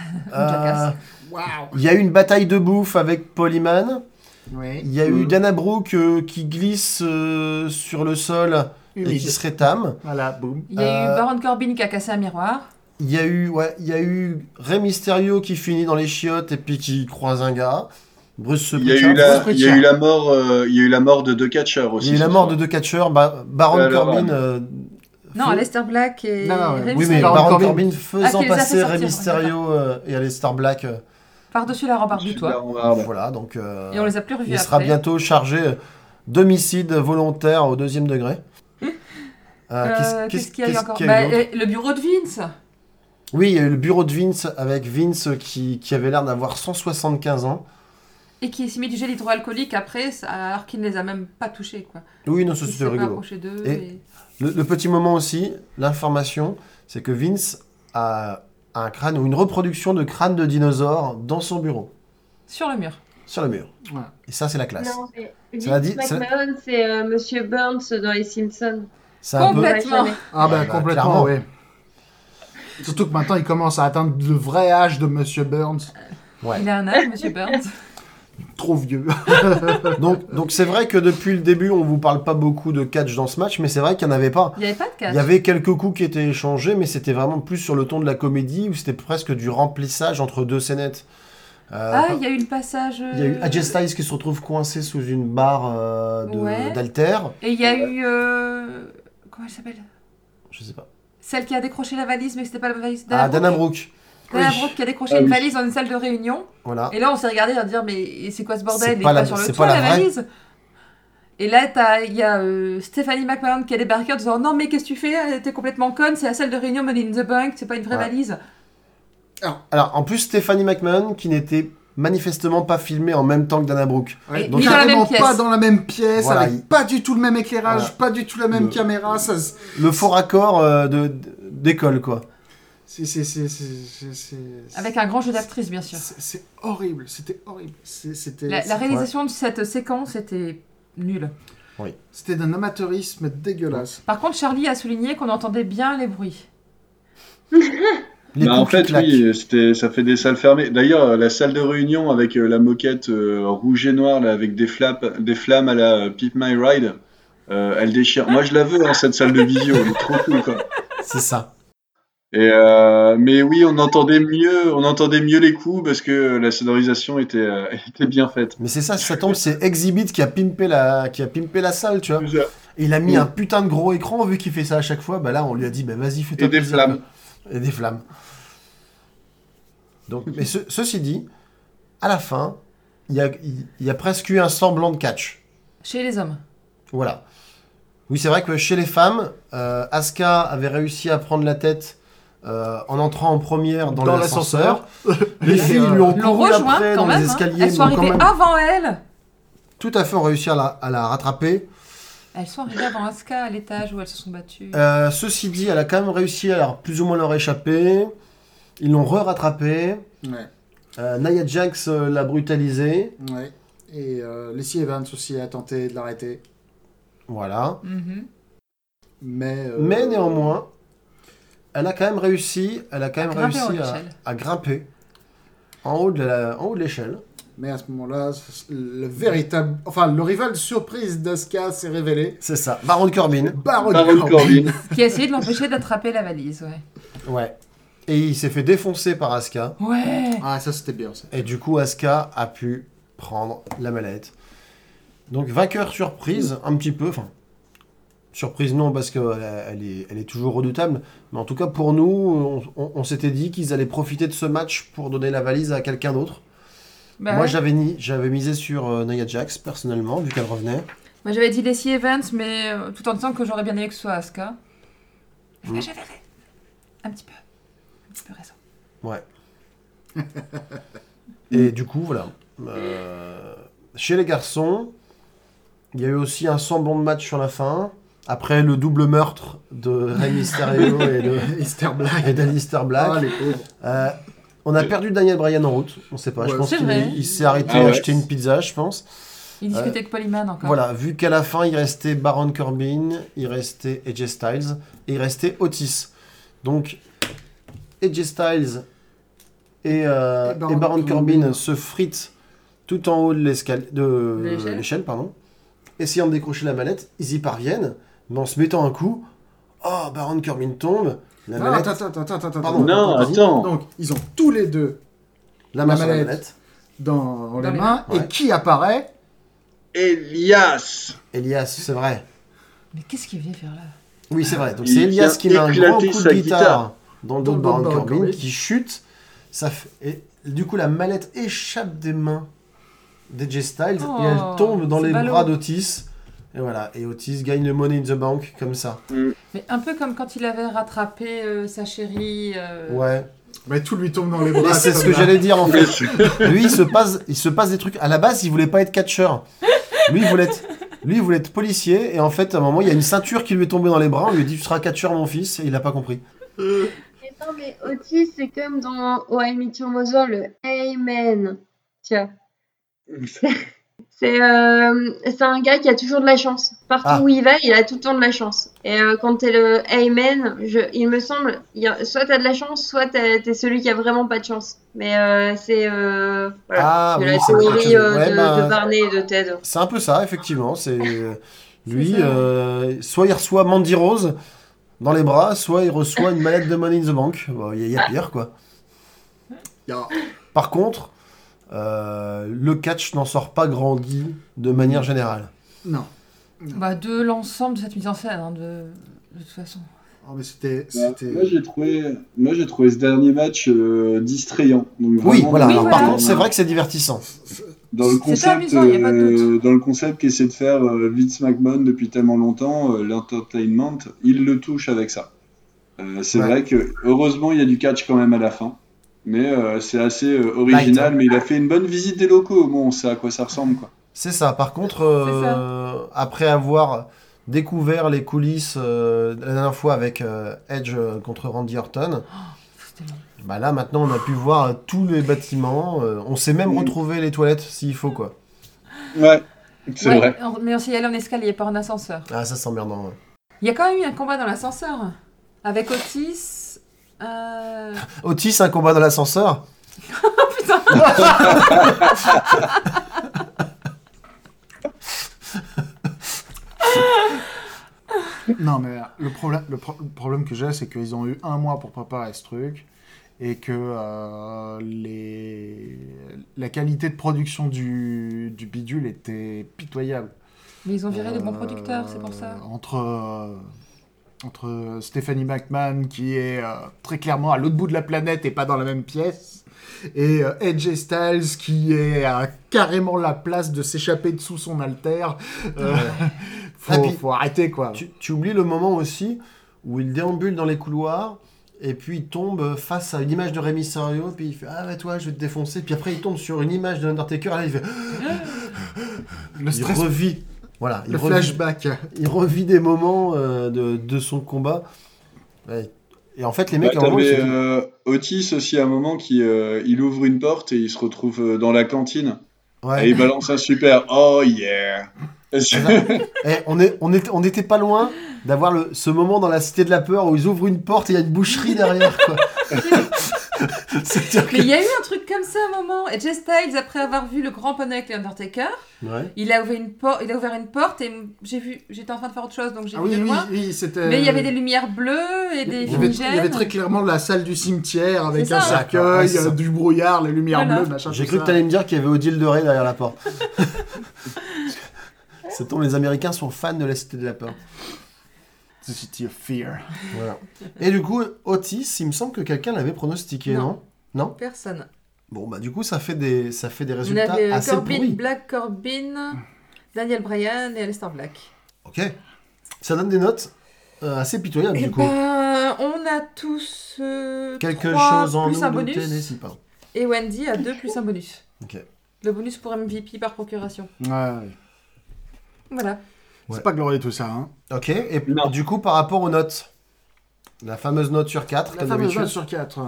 Il y a eu une bataille de bouffe avec Polyman. Oui. Il y a eu Mm. Dana Brooke euh, qui glisse euh, sur le sol et qui se rétame. Voilà, boum. Il y a Euh, eu Baron Corbin qui a cassé un miroir. Il y a eu, ouais, il y a eu Rey Mysterio qui finit dans les chiottes et puis qui croise un gars. Bruce Il y a Pritchard. eu la, il y a eu la mort, euh, il y a eu la mort de deux catcheurs aussi. Il y a eu la mort de deux catcheurs, Ba- Baron Alors, Corbin. euh, Non, feu- Aleister Black et Non, non, ouais. Oui, mais Mysterio. Baron Corbin. Corbin Ah, faisant qui les a fait passer Rey Mysterio euh, et Aleister Black. Par-dessus la rambarde du toit. Voilà. Voilà, donc euh, Et on les a plus revus il après. sera bientôt chargé d'homicide volontaire au deuxième degré. Euh, Euh, Qu'est-ce qu'il y a eu encore qu'il y Bah, eu Le bureau de Vince. Oui, il y a eu le bureau de Vince avec Vince qui, qui avait l'air d'avoir 175 ans. Et qui s'est mis du gel hydroalcoolique après, ça- alors qu'il ne les a même pas touchés. Quoi. Oui, non, ça Il c'était rigolo. Et- et- Le, le petit moment aussi, l'information, c'est que Vince a un crâne ou une reproduction de crâne de dinosaure dans son bureau, Sur le mur. sur le mur. Et ça, c'est la classe. Non, Ça l'a dit- McMahon, c'est euh, Monsieur Burns dans Les Simpsons. Peu... Complètement. Ah bah bah, complètement, oui. Surtout que maintenant, il commence à atteindre le vrai âge de Monsieur Burns. Ouais. Il a un âge, Monsieur Burns. Trop vieux. Donc, donc c'est vrai que depuis le début, on vous parle pas beaucoup de catch dans ce match, mais c'est vrai qu'il n'y en avait pas. Il n'y avait pas de catch. Il y avait quelques coups qui étaient échangés, mais c'était vraiment plus sur le ton de la comédie, où c'était presque du remplissage entre deux scénettes. Euh, Ah, il y a eu le passage. il y a eu euh, AJ Styles qui se retrouve coincé sous une barre euh, Ouais. d'haltère. Et il y a eu. euh, Comment elle s'appelle? Je sais pas. Celle qui a décroché la valise, mais c'était pas la valise. Ah, Dana Brooke. Dana Oui. Brooke qui a décroché Ah une oui. valise dans une salle de réunion. Voilà. Et là, on s'est regardé à dire Mais c'est quoi ce bordel C'est Il est pas pas, la- sur le toit, pas la, valise Et là, t'as- il y a euh, Stephanie McMahon qui a débarqué en disant Non, mais qu'est-ce que tu fais T'es complètement conne, c'est la salle de réunion Money in the Bank, c'est pas une vraie Ouais. valise. Alors, en plus, Stephanie McMahon, qui n'était manifestement pas filmée en même temps que Dana Brooke. Ouais, donc ni dans la carrément même pièce. pas dans la même pièce, Voilà, avec il- pas du tout le même éclairage, Voilà. pas du tout la même Le- caméra. Ça, Le faux raccord euh, de- d'école, quoi. C'est, c'est, c'est, c'est, c'est, c'est- Avec un grand jeu d'actrice, bien sûr. c'est- c'est horrible. C'était horrible. C'est- C'était, La, réalisation de cette séquence était nulle. c'était d'un amateurisme dégueulasse. Par contre, Charlie a souligné qu'on entendait bien les bruits. Les Bah, en fait, oui, c'était, ça fait des salles fermées. D'ailleurs, la salle de réunion avec euh, la moquette euh, rouge et noire, là, avec des, flaps, des flammes à la euh, Pip My Ride, euh, elle déchire. Moi, je la veux, hein, cette salle de visio, elle est trop cool, quoi. C'est ça. Et euh, mais oui, on entendait mieux, on entendait mieux les coups parce que la sonorisation était, euh, était bien faite. Mais c'est ça, si ça tombe, c'est Exhibit qui a pimpé la, qui a pimpé la salle, tu vois. Et il a mis un putain de gros écran, vu qu'il fait ça à chaque fois. Bah là, on lui a dit, bah vas-y, fais-toi Et des plaisir. flammes. Et des flammes. Donc, mais ce- ceci dit, à la fin, il y a, il y a presque eu un semblant de catch. Chez les hommes. Voilà. Oui, c'est vrai que chez les femmes, euh, Asuka avait réussi à prendre la tête euh, en entrant en première dans, Dans l'ascenseur. Les filles lui ont couru rejoint après quand dans même. les hein. escaliers. Elles sont arrivées même, avant elle. Tout à fait, ont réussi à la, à la rattraper. Elles sont arrivées avant Asuka à l'étage où elles se sont battues. Euh, ceci dit, elle a quand même réussi à leur- plus ou moins leur échapper. Ils l'ont re-rattrapée. Ouais, Euh, Nia Jax euh, l'a brutalisée. ouais. Et euh, Lacey Evans aussi a tenté de l'arrêter. Voilà. Mhm. Mais, euh, Mais néanmoins, elle a quand même réussi, elle a quand À même grimper en réussi à, échelle. à grimper en haut de la- en haut de l'échelle. Mais à ce moment-là, le véritable. Enfin, le rival surprise d'Asuka s'est révélé. C'est ça. Baron Corbin. Baron, Baron Corbin. Corbin. Qui a essayé de l'empêcher d'attraper la valise, ouais. Ouais. Et il s'est fait défoncer par Asuka. Ouais Ah, ça c'était bien ça. Et du coup, Asuka a pu prendre la mallette. Donc vainqueur surprise, un petit peu. Enfin, surprise non, parce qu'elle elle est, elle est toujours redoutable. Mais en tout cas, pour nous, on, on- on s'était dit qu'ils allaient profiter de ce match pour donner la valise à quelqu'un d'autre. Bah Moi, ouais. j'avais ni- j'avais misé sur euh, Nia Jax, personnellement, vu qu'elle revenait. Moi j'avais dit Lacey Evans, mais euh, tout en disant que j'aurais bien aimé que ce soit Asuka. Mais Mm. là, j'avais un petit peu. Un petit peu raison. Ouais. Et du coup, voilà. Euh, chez les garçons, il y a eu aussi un semblant de match sur la fin. Après le double meurtre de Rey Mysterio et de Easter Black. et d'Alistair Black. Ah, les pauvres. Euh, on a perdu Daniel Bryan en route. On sait pas. je pense qu'il il s'est arrêté Ah à ouais. acheter une pizza, je pense. Il discutait avec Polyman encore. Voilà, vu qu'à la fin, il restait Baron Corbin, il restait AJ Styles et il restait Otis. Donc, AJ Styles et, euh, Et Baron et Baron Corbin, Corbin. se fritent tout en haut de l'escale- de L'échelle. l'échelle, pardon, essayant de décrocher la mallette. Ils y parviennent, mais en se mettant un coup, oh, Baron Corbin tombe, la Non, mallette, attends, attends, attends, attends, attends, Pardon. Non, attends. Donc, ils ont tous les deux la main la mallette. mallette. dans, les les mains. Et qui apparaît Elias Elias, c'est vrai. Mais qu'est-ce qu'il vient faire là? Oui, c'est vrai. Donc c'est Elias qui met un grand coup de guitare, guitare. dans le Dans dos de Baron Corbin qui chute. Ça fait... Et du coup, la mallette échappe des mains d'AJ Styles Oh, et elle tombe dans les ballot. bras d'Otis. Et voilà. Et Otis gagne le Money in the Bank comme ça. Mais un peu comme quand il avait rattrapé euh, sa chérie. euh, Ouais. Bah, Tout lui tombe dans les bras. c'est ce que j'allais dire en fait. Lui, il se passe, il se passe des trucs. À la base, il voulait pas être catcheur. Lui, il voulait être, lui, il voulait être policier. Et en fait, à un moment, il y a une ceinture qui lui est tombée dans les bras. On lui a dit, tu seras catcheur, mon fils. Et il a pas compris. Et non, mais Otis, c'est comme dans Oh I Met Your Mother, le Amen. Tiens. C'est euh, c'est un gars qui a toujours de la chance. Partout Ah. où il va, il a tout le temps de la chance. Et euh, quand t'es le Amen, je, il me semble, il y a, soit t'as de la chance, soit t'es celui qui a vraiment pas de chance. Mais euh, c'est euh, voilà, Ah c'est oui, la théorie ouais, de, bah, de Barney et de Ted. C'est un peu ça, effectivement. C'est lui, euh, soit il reçoit Mandy Rose dans les bras, soit il reçoit une mallette de Money in the Bank. Bon, Il y, a- il y a pire, quoi. Par contre, euh, le catch n'en sort pas grandi de manière générale. Non. Bah, de l'ensemble de cette mise en scène, hein, de, de toute façon. Oh, mais c'était. Bah, moi j'ai trouvé, moi j'ai trouvé ce dernier match euh, distrayant. Donc, Oui, voilà. Oui, Alors, voilà. Par contre, c'est vrai que c'est divertissant. Dans le C'est concept, amusant, euh, dans le concept qu'essaie de faire euh, Vince McMahon depuis tellement longtemps, euh, l'entertainment, il le touche avec ça. Euh, c'est Ouais. vrai que heureusement il y a du catch quand même à la fin, mais euh, c'est assez euh, original. Light. Mais il a fait une bonne visite des locaux. Bon, on sait à quoi ça ressemble quoi. C'est ça. Par contre, euh, après avoir découvert les coulisses euh, la dernière fois avec euh, Edge euh, contre Randy Orton, long. bah là maintenant on a pu voir tous les bâtiments. euh, on sait même retrouver les toilettes s'il faut, quoi. Ouais, c'est Ouais, vrai. on- Mais on s'y allait en escalier, pas en ascenseur. Ah, ça c'est emmerdant. ouais. Il y a quand même eu un combat dans l'ascenseur. Avec Otis. Euh... Otis, un combat dans l'ascenseur Putain Non, mais le problème, le, pro- le problème que j'ai, c'est qu'ils ont eu un mois pour préparer ce truc et que euh, les... la qualité de production du, du bidule était pitoyable. Mais ils ont viré les bons Euh, producteurs, c'est pour ça. Entre, euh, entre Stephanie McMahon, qui est euh, très clairement à l'autre bout de la planète et pas dans la même pièce, et euh, AJ Styles, qui est à carrément la place de s'échapper dessous son alter. Euh, faut, Ah, puis- faut arrêter, quoi. Tu, tu oublies le moment aussi où il déambule dans les couloirs et puis il tombe face à une image de Rey Mysterio puis il fait ah bah toi je vais te défoncer puis après il tombe sur une image de l'Undertaker là il fait Le il stress, revit voilà il le revit, flashback. il revit des moments euh, de, de son combat Ouais. et en fait les mecs Bah, à un moment, euh, Otis aussi à un moment qui euh, il ouvre une porte et il se retrouve euh, dans la cantine Ouais. et il balance un super oh yeah. Eh, on est on est on n'était pas loin d'avoir ce moment dans la cité de la peur où ils ouvrent une porte et il y a une boucherie derrière quoi Mais il y a eu un truc comme ça à un moment. Et Jay Styles, après avoir vu le grand panneau avec l'Undertaker, Ouais. il a ouvert une porte, il a ouvert une porte et j'ai vu, j'étais en train de faire autre chose donc j'ai Ah vu oui, de oui, loin. oui. Mais il y avait des lumières bleues et des Il y, avait, il y avait très clairement la salle du cimetière avec un cercueil, ouais, euh, du brouillard, les lumières Voilà. bleues, machin. J'ai cru ça. que t'allais me dire qu'il y avait Odile de Ré derrière la porte. Ça tombe, les Américains sont fans de la Cité de la Peur. The City of Fear. Voilà. Et du coup, Otis, il me semble que quelqu'un l'avait pronostiqué, non Non? Non? Personne. Bon, bah du coup, ça fait des, ça fait des On résultats avait assez Corbin, pourris. Black Corbin, Daniel Bryan et Alistair Black. Ok. Ça donne des notes euh, assez pitoyables, Et du coup. ben, on a tous euh, Quelque trois chose en plus nous un de bonus. Tennessee, pardon. Et Wendy a deux plus un bonus. Ok. Le bonus pour MVP par procuration. Ouais, ouais. Voilà. Ouais. C'est pas glorieux tout ça, hein. Ok, et Non. du coup, par rapport aux notes, la fameuse note sur 4, La comme fameuse d'habitude. note sur 4.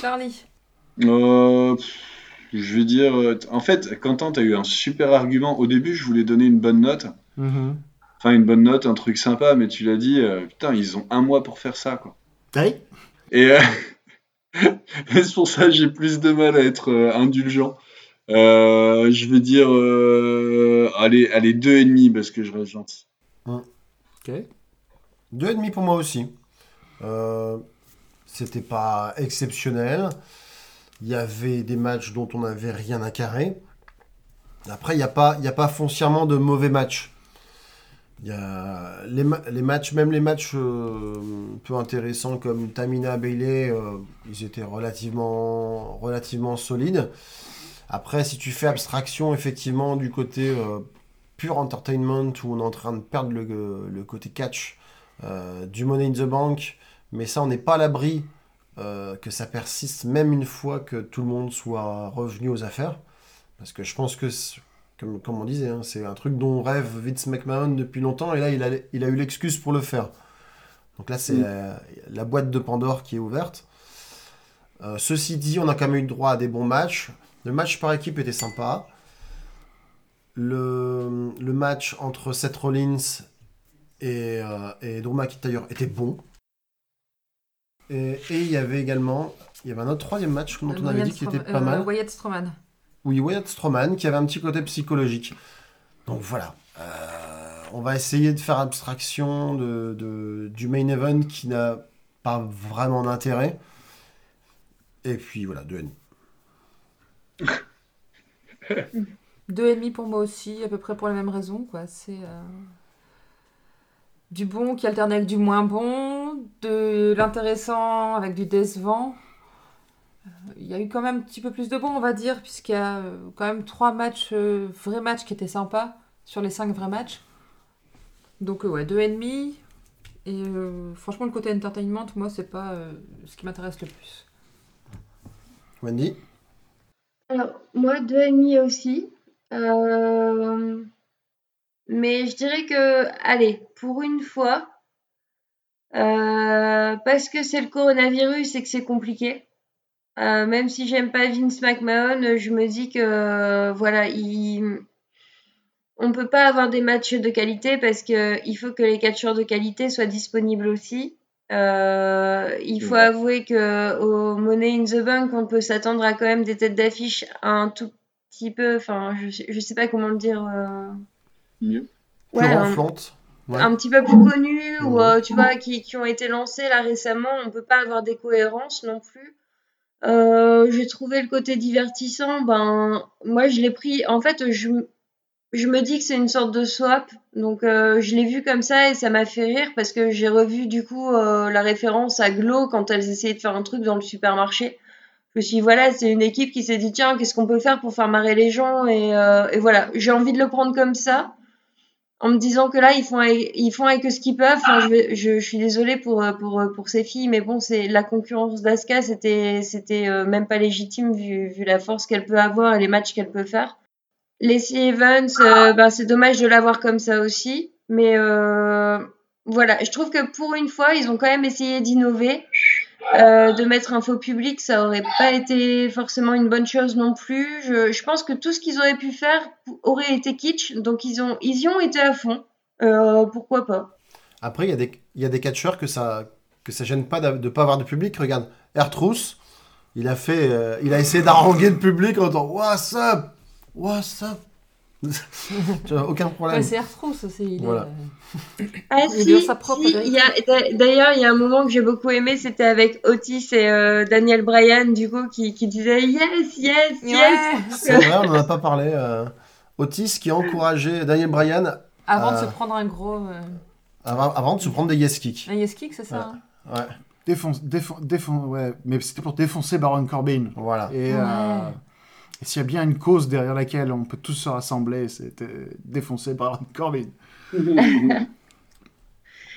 Charlie. Euh, pff, je veux dire, euh, en fait, Quentin, t'as eu un super argument. Au début, je voulais donner une bonne note. Mhm. Enfin, une bonne note, un truc sympa, mais tu l'as dit, euh, putain, ils ont un mois pour faire ça, quoi. Oui Et, euh, et c'est pour ça que j'ai plus de mal à être euh, indulgent. Euh, je vais dire, euh, allez, allez, deux et demi, parce que je reste gentil. Ok. Deux et demi pour moi aussi. Euh, C'était pas exceptionnel. Il y avait des matchs dont on n'avait rien à carrer. Après, il n'y a, pas- il y a pas foncièrement de mauvais matchs. Il y a les, ma- les matchs, même les matchs euh, peu intéressants comme Tamina Bailey, euh, ils étaient relativement, relativement solides. Après, si tu fais abstraction effectivement du côté euh, pur entertainment où on est en train de perdre le, le côté catch euh, du Money in the Bank, mais ça, on n'est pas à l'abri euh, que ça persiste même une fois que tout le monde soit revenu aux affaires. Parce que je pense que, comme, comme on disait, hein, c'est un truc dont rêve Vince McMahon depuis longtemps, et là, il a, il a eu l'excuse pour le faire. Donc là, c'est Mm. la, la boîte de Pandore qui est ouverte. Euh, ceci dit, on a quand même eu droit à des bons matchs. Le match par équipe était sympa. Le, le match entre Seth Rollins et, euh, et Drew McIntyre était bon. Et et il y avait également il y avait un autre troisième match dont on avait dit qu'il était pas mal. Euh, Wyatt Strowman. Oui, Wyatt Strowman qui avait un petit côté psychologique. Donc voilà. Euh, on va essayer de faire abstraction de, de- du main event qui n'a pas vraiment d'intérêt. Et puis voilà, deux demi. Deux et demi pour moi aussi, à peu près pour les mêmes raisons. Quoi. C'est euh, du bon qui alterne avec du moins bon, de l'intéressant avec du décevant. Euh, Il y a eu quand même un petit peu plus de bon, on va dire, puisqu'il y a euh, quand même trois matchs, vrais matchs qui étaient sympas sur les cinq vrais matchs. Donc ouais, deux et demi. Et franchement, le côté entertainment, moi, c'est pas ce qui m'intéresse le plus. Wendy? Alors, moi, deux et demi aussi. Euh, Mais je dirais que, allez, pour une fois, euh, parce que c'est le coronavirus et que c'est compliqué, euh, même si j'aime pas Vince McMahon, je me dis que, voilà, il... on peut pas avoir des matchs de qualité parce que il faut que les catcheurs de qualité soient disponibles aussi. Euh, il faut Ouais. avouer que au Money in the Bank, on peut s'attendre à quand même des têtes d'affiche un tout petit peu, enfin, je, sais- je sais pas comment le dire. euh, Mieux. Plus ouais, un, renflante. Ouais. un petit peu plus connus ou euh, tu vois qui, qui ont été lancés là récemment. On peut pas avoir des cohérences non plus. Euh, j'ai trouvé le côté divertissant. Ben, moi, je l'ai pris. En fait, je, je me dis que c'est une sorte de swap. Donc, euh, je l'ai vu comme ça et ça m'a fait rire parce que j'ai revu du coup euh, la référence à Glow quand elles essayaient de faire un truc dans le supermarché. Je me suis dit, voilà, c'est une équipe qui s'est dit, tiens, qu'est-ce qu'on peut faire pour faire marrer les gens et, euh, et voilà, j'ai envie de le prendre comme ça en me disant que là ils font avec, ils font avec ce qu'ils peuvent. Enfin, je, je suis désolée pour euh, pour euh, pour ces filles, mais bon, c'est la concurrence d'Asuka, c'était c'était euh, même pas légitime vu vu la force qu'elle peut avoir et les matchs qu'elle peut faire. Lacey Evans, euh, ben c'est dommage de l'avoir comme ça aussi, mais euh, voilà, je trouve que pour une fois ils ont quand même essayé d'innover. Euh, de mettre un faux public, ça aurait pas été forcément une bonne chose non plus. Je, pense que tout ce qu'ils auraient pu faire aurait été kitsch, donc ils ont y ont été à fond. Pourquoi pas Après, il y a des, des catcheurs que ça, que ça gêne pas de pas avoir de public. Regarde, Ertrus, il a fait, il a essayé d'arranger le public en disant What's up? What's up Tu vois, Aucun problème. Ouais, c'est Airtrousse aussi. Il Voilà. est, euh, Ah Il si, sa propre si, d'ailleurs il y a un moment que j'ai beaucoup aimé, c'était avec Otis et euh, Daniel Bryan du coup qui, qui disaient yes yes yes. C'est vrai, on n'en a pas parlé. euh, Otis qui a encouragé Daniel Bryan Avant de se prendre un gros. Euh... avant, avant de se prendre des yes kicks. Un yes kick, c'est ça hein? Ouais, Défonce, défon, défon- ouais, mais c'était pour défoncer Baron Corbin. voilà. Et, Ouais. Euh, et s'il y a bien une cause derrière laquelle on peut tous se rassembler, c'était défoncer Baron Corbin.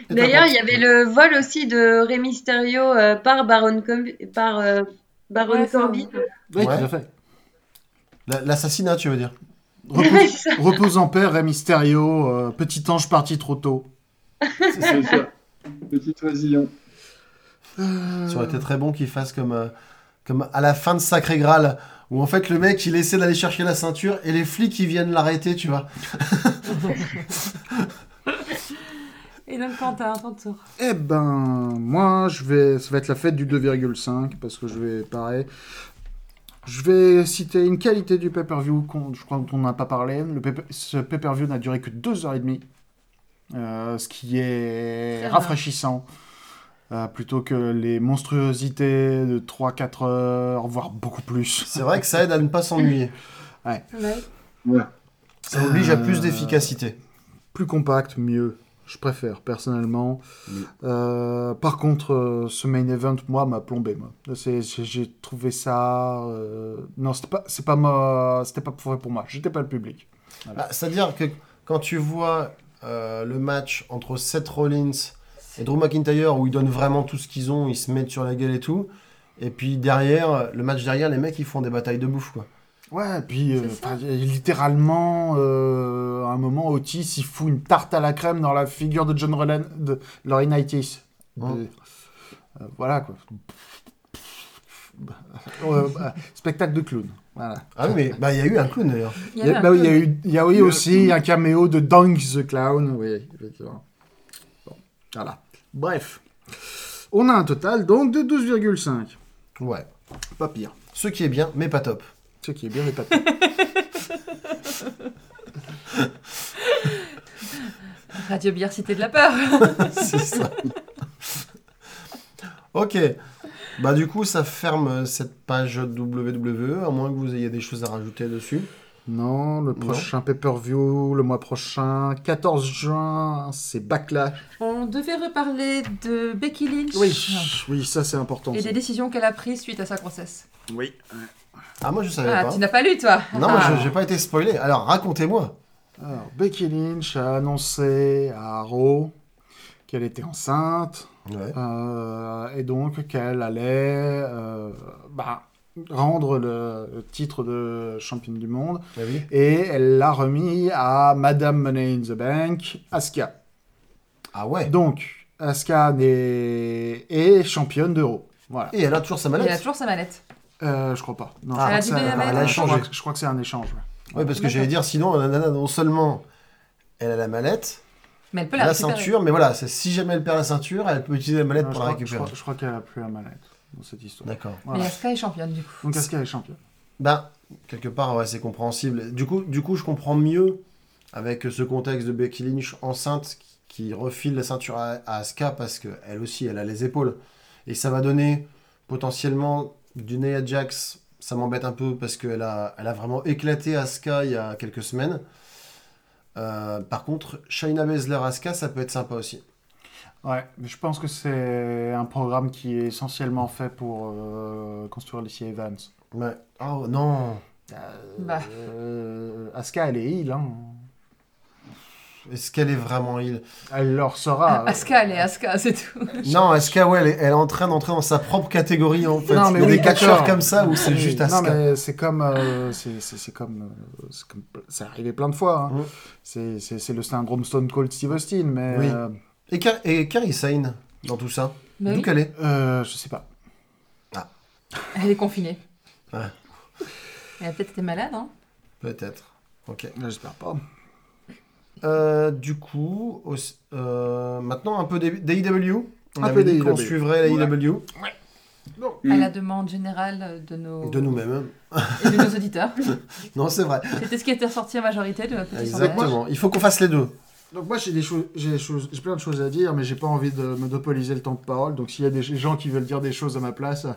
Et D'ailleurs, il y avait le vol aussi de Rey Mysterio euh, par Baron, Com- par, euh, Baron Ouais, ça, Corbin. Oui, tout à fait. La- L'assassinat, tu veux dire? Repose, repose en paix, Rey Mysterio, euh, petit ange parti trop tôt. C'est ça. Petit oisillon. Ça aurait été très bon qu'il fasse comme, euh, comme à la fin de Sacré Graal, où en fait le mec il essaie d'aller chercher la ceinture et les flics ils viennent l'arrêter, tu vois. Et donc, Quentin, ton tour. Eh ben, moi, je vais, ça va être la fête du 2,5 parce que je vais, pareil. Je vais citer une qualité du pay-per-view qu'on, je crois qu'on n'a pas parlé. Le pay- ce pay-per-view n'a duré que 2h30, euh, ce qui est rafraîchissant. Euh, plutôt que les monstruosités de 3-4 heures, voire beaucoup plus. C'est vrai que ça aide à ne pas s'ennuyer. Ouais. Ça oblige à Euh, plus d'efficacité. Plus compact, mieux. Je préfère, personnellement. Oui. Euh, par contre, euh, ce main event, moi, m'a plombé. J'ai trouvé ça... euh, Non, c'était pas, c'est pas, ma... pas fait pour moi. J'étais pas le public. Bah, C'est-à-dire que quand tu vois euh, le match entre Seth Rollins et Drew McIntyre où ils donnent vraiment tout ce qu'ils ont, ils se mettent sur la gueule et tout, et puis derrière, le match derrière, les mecs ils font des batailles de bouffe quoi. Ouais, et puis euh, littéralement, euh, à un moment, Otis, il fout une tarte à la crème dans la figure de John Rollin, de Laurinaitis. De- Oh. euh, voilà, quoi. Ouais, bah, spectacle de clown. Voilà. Ah oui, mais bah, il y a eu un clown d'ailleurs. Il y a, bah un oui, il y a eu, y a aussi un caméo de Dunk the Clown. Oui, effectivement. Bon, voilà. Bref. On a un total donc de 12,5. Ouais. Pas pire. Ce qui est bien, mais pas top. Ce qui est bien, mais pas pire. Radio Bière Cité de la Peur. C'est ça. ok. Bah du coup, ça ferme cette page WWE, à moins que vous ayez des choses à rajouter dessus. Non, le prochain pay-per-view, le mois prochain, 14 juin, c'est Backlash. On devait reparler de Becky Lynch. Oui, oui, ça c'est important. Et ça. des décisions qu'elle a prises suite à sa grossesse. Oui. Ah, moi je savais Ah, pas. tu n'as pas lu, toi Non, moi Ah. je- j'ai pas été spoilé. Alors racontez-moi. Alors, Becky Lynch a annoncé à Raw qu'elle était enceinte. Ouais. Euh, et donc qu'elle allait euh, bah, rendre le, le titre de championne du monde. Ah oui. Et elle l'a remis à Madame Money in the Bank, Asuka. Ah ouais. Donc, Asuka est, est championne d'Euro. Voilà. Et elle a toujours sa Et elle a mallette. toujours sa mallette. Euh, je crois pas. Non, Ah, je crois elle a je mallette. Elle a crois que- Je crois que c'est un échange. ouais. Ouais, parce que j'allais dire, sinon, la nana, non seulement elle a la mallette, Mais elle peut la, la, récupérer. ceinture, mais voilà, c'est- si jamais elle perd la ceinture, elle peut utiliser la mallette Non, pour la crois, je, récupérer. crois, je crois qu'elle a plus la mallette dans cette histoire. D'accord. Voilà. Mais Asuka est championne, du coup. Donc Asuka est championne. Ben, quelque part, ouais, c'est compréhensible. Du coup, du coup, je comprends mieux avec ce contexte de Becky Lynch enceinte qui- refile la ceinture à, à Asuka parce qu'elle aussi, elle a les épaules. Et ça va donner potentiellement du Nia Jax. Ça m'embête un peu parce qu'elle a, elle a vraiment éclaté Asuka il y a quelques semaines. Euh, par contre, Shayna Baszler Asuka, ça peut être sympa aussi. Ouais, mais je pense que c'est un programme qui est essentiellement fait pour euh, construire Lacey Evans. Ouais. Oh non Euh, Bah. euh, Asuka, elle est heal. Hein. Est-ce qu'elle est vraiment heal? Elle leur sera. Asuka, elle est Asuka, c'est tout. Non, Asuka, ouais, elle est, elle est en train d'entrer dans sa propre catégorie en fait. Non, mais Il y a oui, des catcheurs comme ça où c'est juste Non, Asuka? mais c'est comme. euh, c'est c'est- c'est comme. euh, c'est comme- C'est arrivé plein de fois. hein. Mhm. C'est- C'est c'est le syndrome Stone Cold Steve Austin, mais. Oui. Et, Car- et Carrie Sane dans tout ça Mais D'où oui, qu'elle est euh, je sais pas. elle est confinée. Ouais. Elle a peut-être été malade, hein Peut-être. Ok. J'espère pas. Euh, du coup, au- euh, maintenant un peu d'AEW. On Un avait peu dit qu'on d'AEW. suivrait l'AEW À la demande générale de nos, de nous-mêmes. et de nos auditeurs. Non, c'est vrai. C'était ce qui était ressorti à majorité de notre petit sondage. Exactement. Il faut qu'on fasse les deux. Donc moi j'ai des choses, j'ai plein de choses à dire, mais j'ai pas envie de monopoliser le temps de parole. Donc s'il y a des gens qui veulent dire des choses à ma place,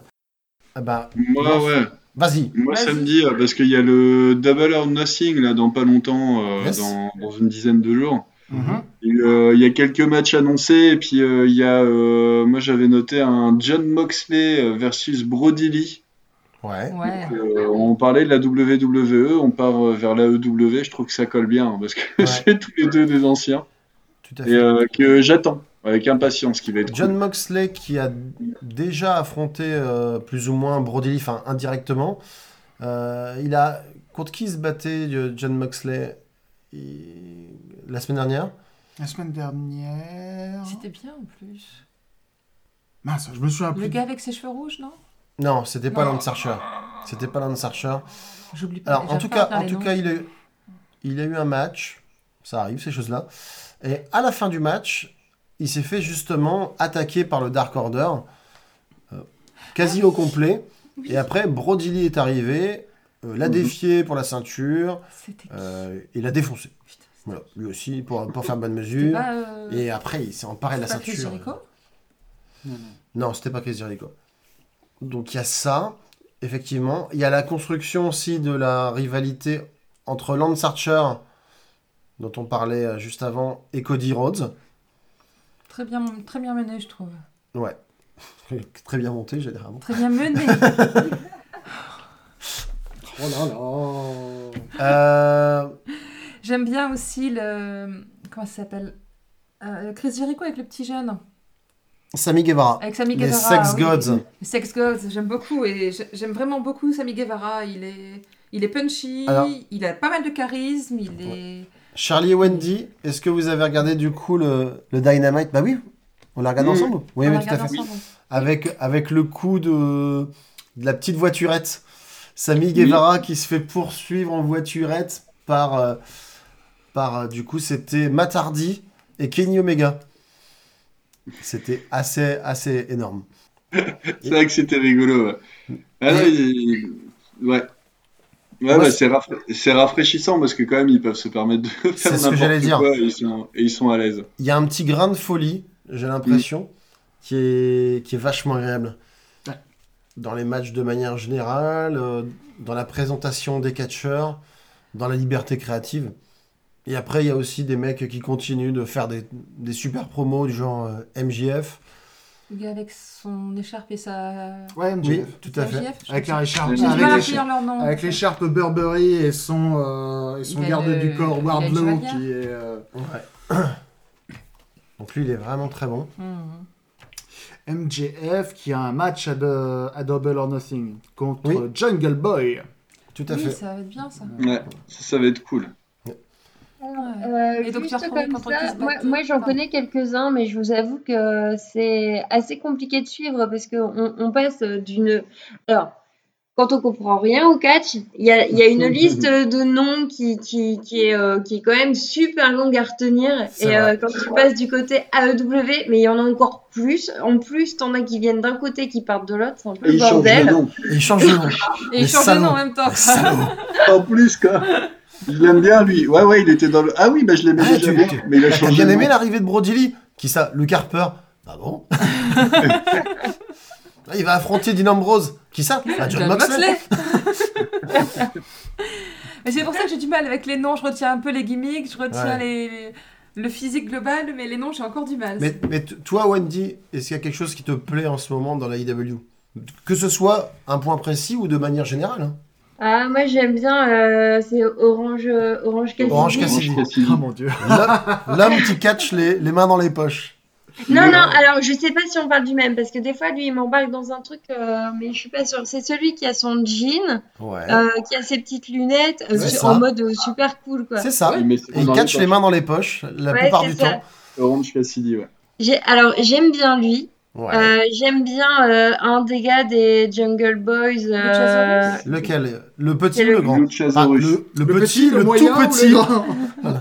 Ah bah, Moi, ouais. Vas-y. Moi, me dit, euh, parce qu'il y a le Double or Nothing, là, dans pas longtemps, euh, Yes. dans, dans une dizaine de jours. Mhm. Et, euh, Il y a quelques matchs annoncés, et puis euh, il y a, euh, moi j'avais noté un John Moxley versus Brody Lee. Ouais. Ouais. Euh, on parlait de la WWE, on part euh, vers la EW, je trouve que ça colle bien, hein, parce que Ouais. c'est tous les deux des anciens, Tout à et fait. euh, que j'attends avec impatience, qui va être John cool. Moxley qui a déjà affronté euh, plus ou moins Brody Lee, enfin indirectement. Euh, il a contre qui se battait John Moxley Il- la semaine dernière? La semaine dernière. C'était bien en plus. Mince, je me souviens Le plus. gars avec ses cheveux rouges, non? Non, c'était pas. Lance Archer. C'était pas Lance Archer. J'oublie pas. Alors en tout cas, en tout cas, il a, eu- il a eu un match. Ça arrive ces choses-là. Et à la fin du match, il s'est fait justement attaquer par le Dark Order, euh, quasi au complet. Et après, Brody Lee est arrivé, euh, l'a Mhm. défié pour la ceinture, euh, et l'a défoncé. Putain, Voilà, lui aussi pour, pour faire bonne mesure. pas, euh, Et après, il s'est emparé de la Chris ceinture. Jericho? Non, non. Non, c'était pas Chris Jericho. Donc il y a ça, effectivement. Il y a la construction aussi de la rivalité entre Lance Archer, dont on parlait euh, juste avant, et Cody Rhodes. Très bien, très bien mené, je trouve. Ouais. Très bien monté, j'ai dire. Très bien mené. Oh là là. Euh, J'aime bien aussi le. Comment ça s'appelle Euh, Chris Jericho avec le petit jeune. Sammy Guevara. Avec Sammy Les Guevara. Sex oui. Gods. Les Sex Gods, j'aime beaucoup. Et j'ai- j'aime vraiment beaucoup Sammy Guevara. Il est, il est punchy, Alors- il a pas mal de charisme, il est. Charlie et Wendy, est-ce que vous avez regardé du coup le, le Dynamite? Bah oui, on l'a regardé Oui. ensemble. Oui, On oui, tout à fait. ensemble. Avec, avec le coup de, de la petite voiturette. Sammy Guevara qui se fait poursuivre en voiturette par, euh, par euh, du coup, c'était Matt Hardy et Kenny Omega. C'était assez, assez énorme. C'est vrai que c'était rigolo, ouais. Ah, non, Et- il- ouais. Ouais, Moi, bah, c'est- c'est rafra- c'est rafraîchissant parce que quand même ils peuvent se permettre de faire n'importe dire. quoi et ils sont, et ils sont à l'aise. Il y a un petit grain de folie, j'ai l'impression, qui, est, qui est vachement agréable. Dans les matchs de manière générale, euh, dans la présentation des catcheurs, dans la liberté créative. Et après, il y a aussi des mecs qui continuent de faire des, des super promos du genre euh, MJF. Le gars avec son écharpe et sa. Ouais, MJF. Oui, tout à fait. MJF, Avec l'écharpe avec l'écharpe Burberry et son, euh, et son Il garde le- du corps Wardlow qui est euh, Ouais. Donc lui, il est vraiment très bon. Mhm. MJF qui a un match à, de- à Double or Nothing contre Oui. Jungle Boy. Tout à Oui, fait. ça va être bien ça. Ouais, ça, ça va être cool. Euh, Et donc, tu juste comme ça, moi, j'en connais quelques-uns, mais je vous avoue que c'est assez compliqué de suivre parce qu'on on passe d'une. Alors, quand on comprend rien au catch, il y a, il y a une liste de noms qui, qui, qui, est, euh, qui est quand même super longue à retenir. Et euh, quand tu passes du côté AEW, mais il y en a encore plus. En plus, t'en as qui viennent d'un côté qui partent de l'autre. C'est un peu Et le ils changent de bordel. nom. Et il change de nom. En même temps. En plus, quoi. Je l'aime bien, lui. Ouais, ouais, il était dans le. Ah oui, bah je l'aimais Ah, déjà tu- bien. tu- Mais il a Ah, T'as changé bien aimé l'arrivée de Brody Lee Qui ça Luke Harper Ah bon Ah, Il va affronter Dean Ambrose. Qui ça? Ah, John, John Moxley. Mais c'est pour ça que j'ai du mal avec les noms. Je retiens un peu les gimmicks, je retiens Ouais. les... le physique global, mais les noms, j'ai encore du mal. Mais, toi, Wendy, est-ce qu'il y a quelque chose qui te plaît en ce moment dans la IW Que ce soit un point précis ou de manière générale. Ah, moi, j'aime bien. euh, c'est Orange, Orange Cassidy. Orange Cassidy. Orange Cassidy. Oh mon dieu. L'homme- qui catch les, les mains dans les poches. Non, non, euh, alors je sais pas si on parle du même, parce que des fois, lui, il m'embarque dans un truc, euh, mais je suis pas sûre. C'est celui qui a son jean, Ouais. euh, qui a ses petites lunettes, euh, en mode euh, super cool, quoi. C'est ça. Il catch les les mains dans les poches la Ouais, plupart du ça. temps. Orange Cassidy, ouais. Alors, j'aime bien lui. Ouais. Euh, j'aime bien euh, un des gars des Jungle Boys. euh, Lequel? Le petit c'est ou le le- grand? Ah, le, le petit, le, moyen tout petit. Non,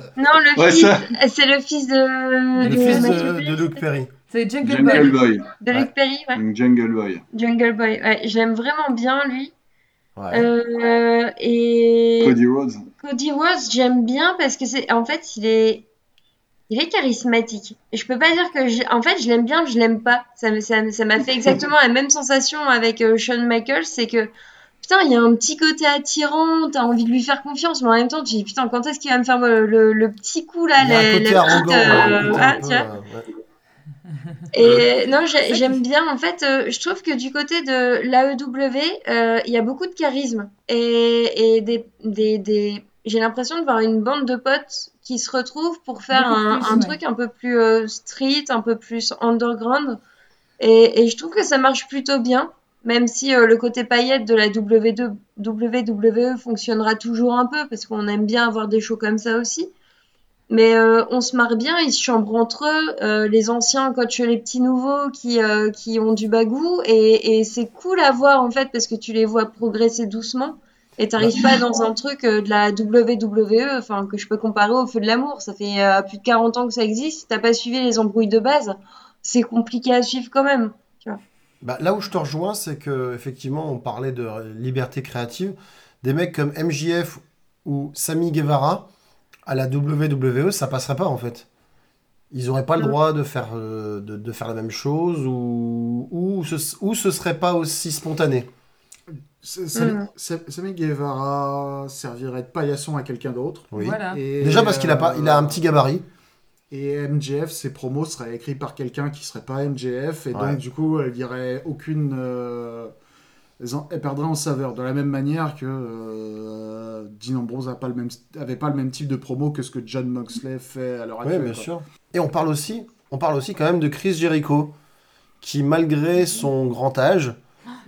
le Ouais, fils, ça. c'est le fils de, Le de fils de, Perry. de Luke Perry. C'est Jungle, Jungle Boy. Boy. De Luke Perry, ouais. Jungle Boy. Jungle Boy, ouais. J'aime vraiment bien lui. Ouais. Euh, et Cody Rhodes. Cody Rhodes, j'aime bien parce que c'est, en fait, il est, il est charismatique. Et je peux pas dire que, j'ai- en fait, je l'aime bien, je l'aime pas. Ça, m'a fait exactement la même sensation avec euh, Shawn Michaels, c'est que putain, il y a un petit côté attirant, t'as envie de lui faire confiance, mais en même temps, tu dis, putain, quand est-ce qu'il va me faire le, le- le petit coup là, la, petite, euh, ah, tu vois. euh, ouais. Et non, j'ai- j'aime bien. En fait, euh, je trouve que du côté de l'AEW, euh, il y a beaucoup de charisme. Et, et des, des, des... j'ai l'impression de voir une bande de potes qui se retrouvent pour faire un, plus, un ouais. truc un peu plus euh, street, un peu plus underground. Et, et je trouve que ça marche plutôt bien. Même si euh, le côté paillette de la W2 WWE fonctionnera toujours un peu, parce qu'on aime bien avoir des shows comme ça aussi. Mais euh, on se marre bien, ils se chambrent entre eux. les anciens coachent les petits nouveaux qui, qui ont du bagou. Et, et c'est cool à voir en fait parce que tu les vois progresser doucement. Et t'arrives pas dans un truc euh, de la WWE, enfin que je peux comparer au feu de l'amour. Ça fait euh, plus de 40 ans que ça existe. T'as pas suivi les embrouilles de base, c'est compliqué à suivre quand même. Bah, là où je te rejoins, c'est que effectivement, on parlait de liberté créative. Des mecs comme MJF ou Sami Guevara à la WWE, ça passerait pas en fait. Ils auraient pas le Mm. droit de faire, euh, de, de faire la même chose ou, ou, ce, ou ce serait pas aussi spontané. Sami Mm. Sa- Sami Guevara servirait de paillasson à quelqu'un d'autre. Oui. Voilà. Et, Déjà parce qu'il a, pas, il a un petit gabarit. Et MJF, ses promos seraient écrits par quelqu'un qui serait pas MJF, et Ouais. donc du coup, il n'y aurait aucune. euh, elles en- elles perdraient en saveur. De la même manière que euh, Dean Ambrose a pas le même, avait pas le même type de promo que ce que John Moxley fait à l'heure Oui, actuelle. bien quoi. sûr. Et on parle aussi, on parle aussi quand même de Chris Jericho, qui malgré son grand âge,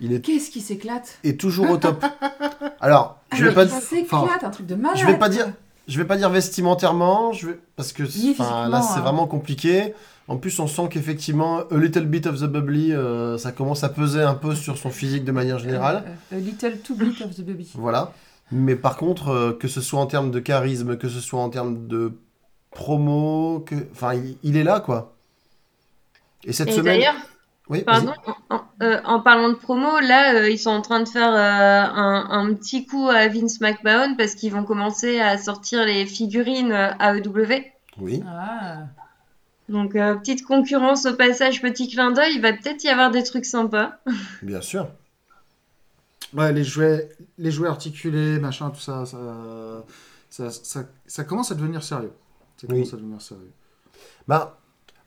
il est, Qu'est-ce qui s'éclate est toujours au top. Alors, Ah, je vais mais pas, il s'éclate, un truc de malade. je vais pas dire, je vais pas dire vestimentairement, je vais, parce que là c'est hein. vraiment compliqué. En plus, on sent qu'effectivement, a little bit of the bubbly, euh, ça commence à peser un peu sur son physique de manière générale. Euh, euh, a little too bit of the baby. Voilà. Mais par contre, euh, que ce soit en termes de charisme, que ce soit en termes de promo, que... enfin, il, il est là, quoi. Et cette Et semaine. Oui. Pardon, en, en- euh, en parlant de promo, là, euh, ils sont en train de faire euh, un, un petit coup à Vince McMahon parce qu'ils vont commencer à sortir les figurines AEW. Oui. Ah. Donc, euh, petite concurrence au passage, petit clin d'œil, il va peut-être y avoir des trucs sympas. Bien sûr. Ouais, les jouets, les jouets articulés, machin, tout ça, ça, ça, ça, ça commence à devenir sérieux. Ça Oui. commence à devenir sérieux. Bah,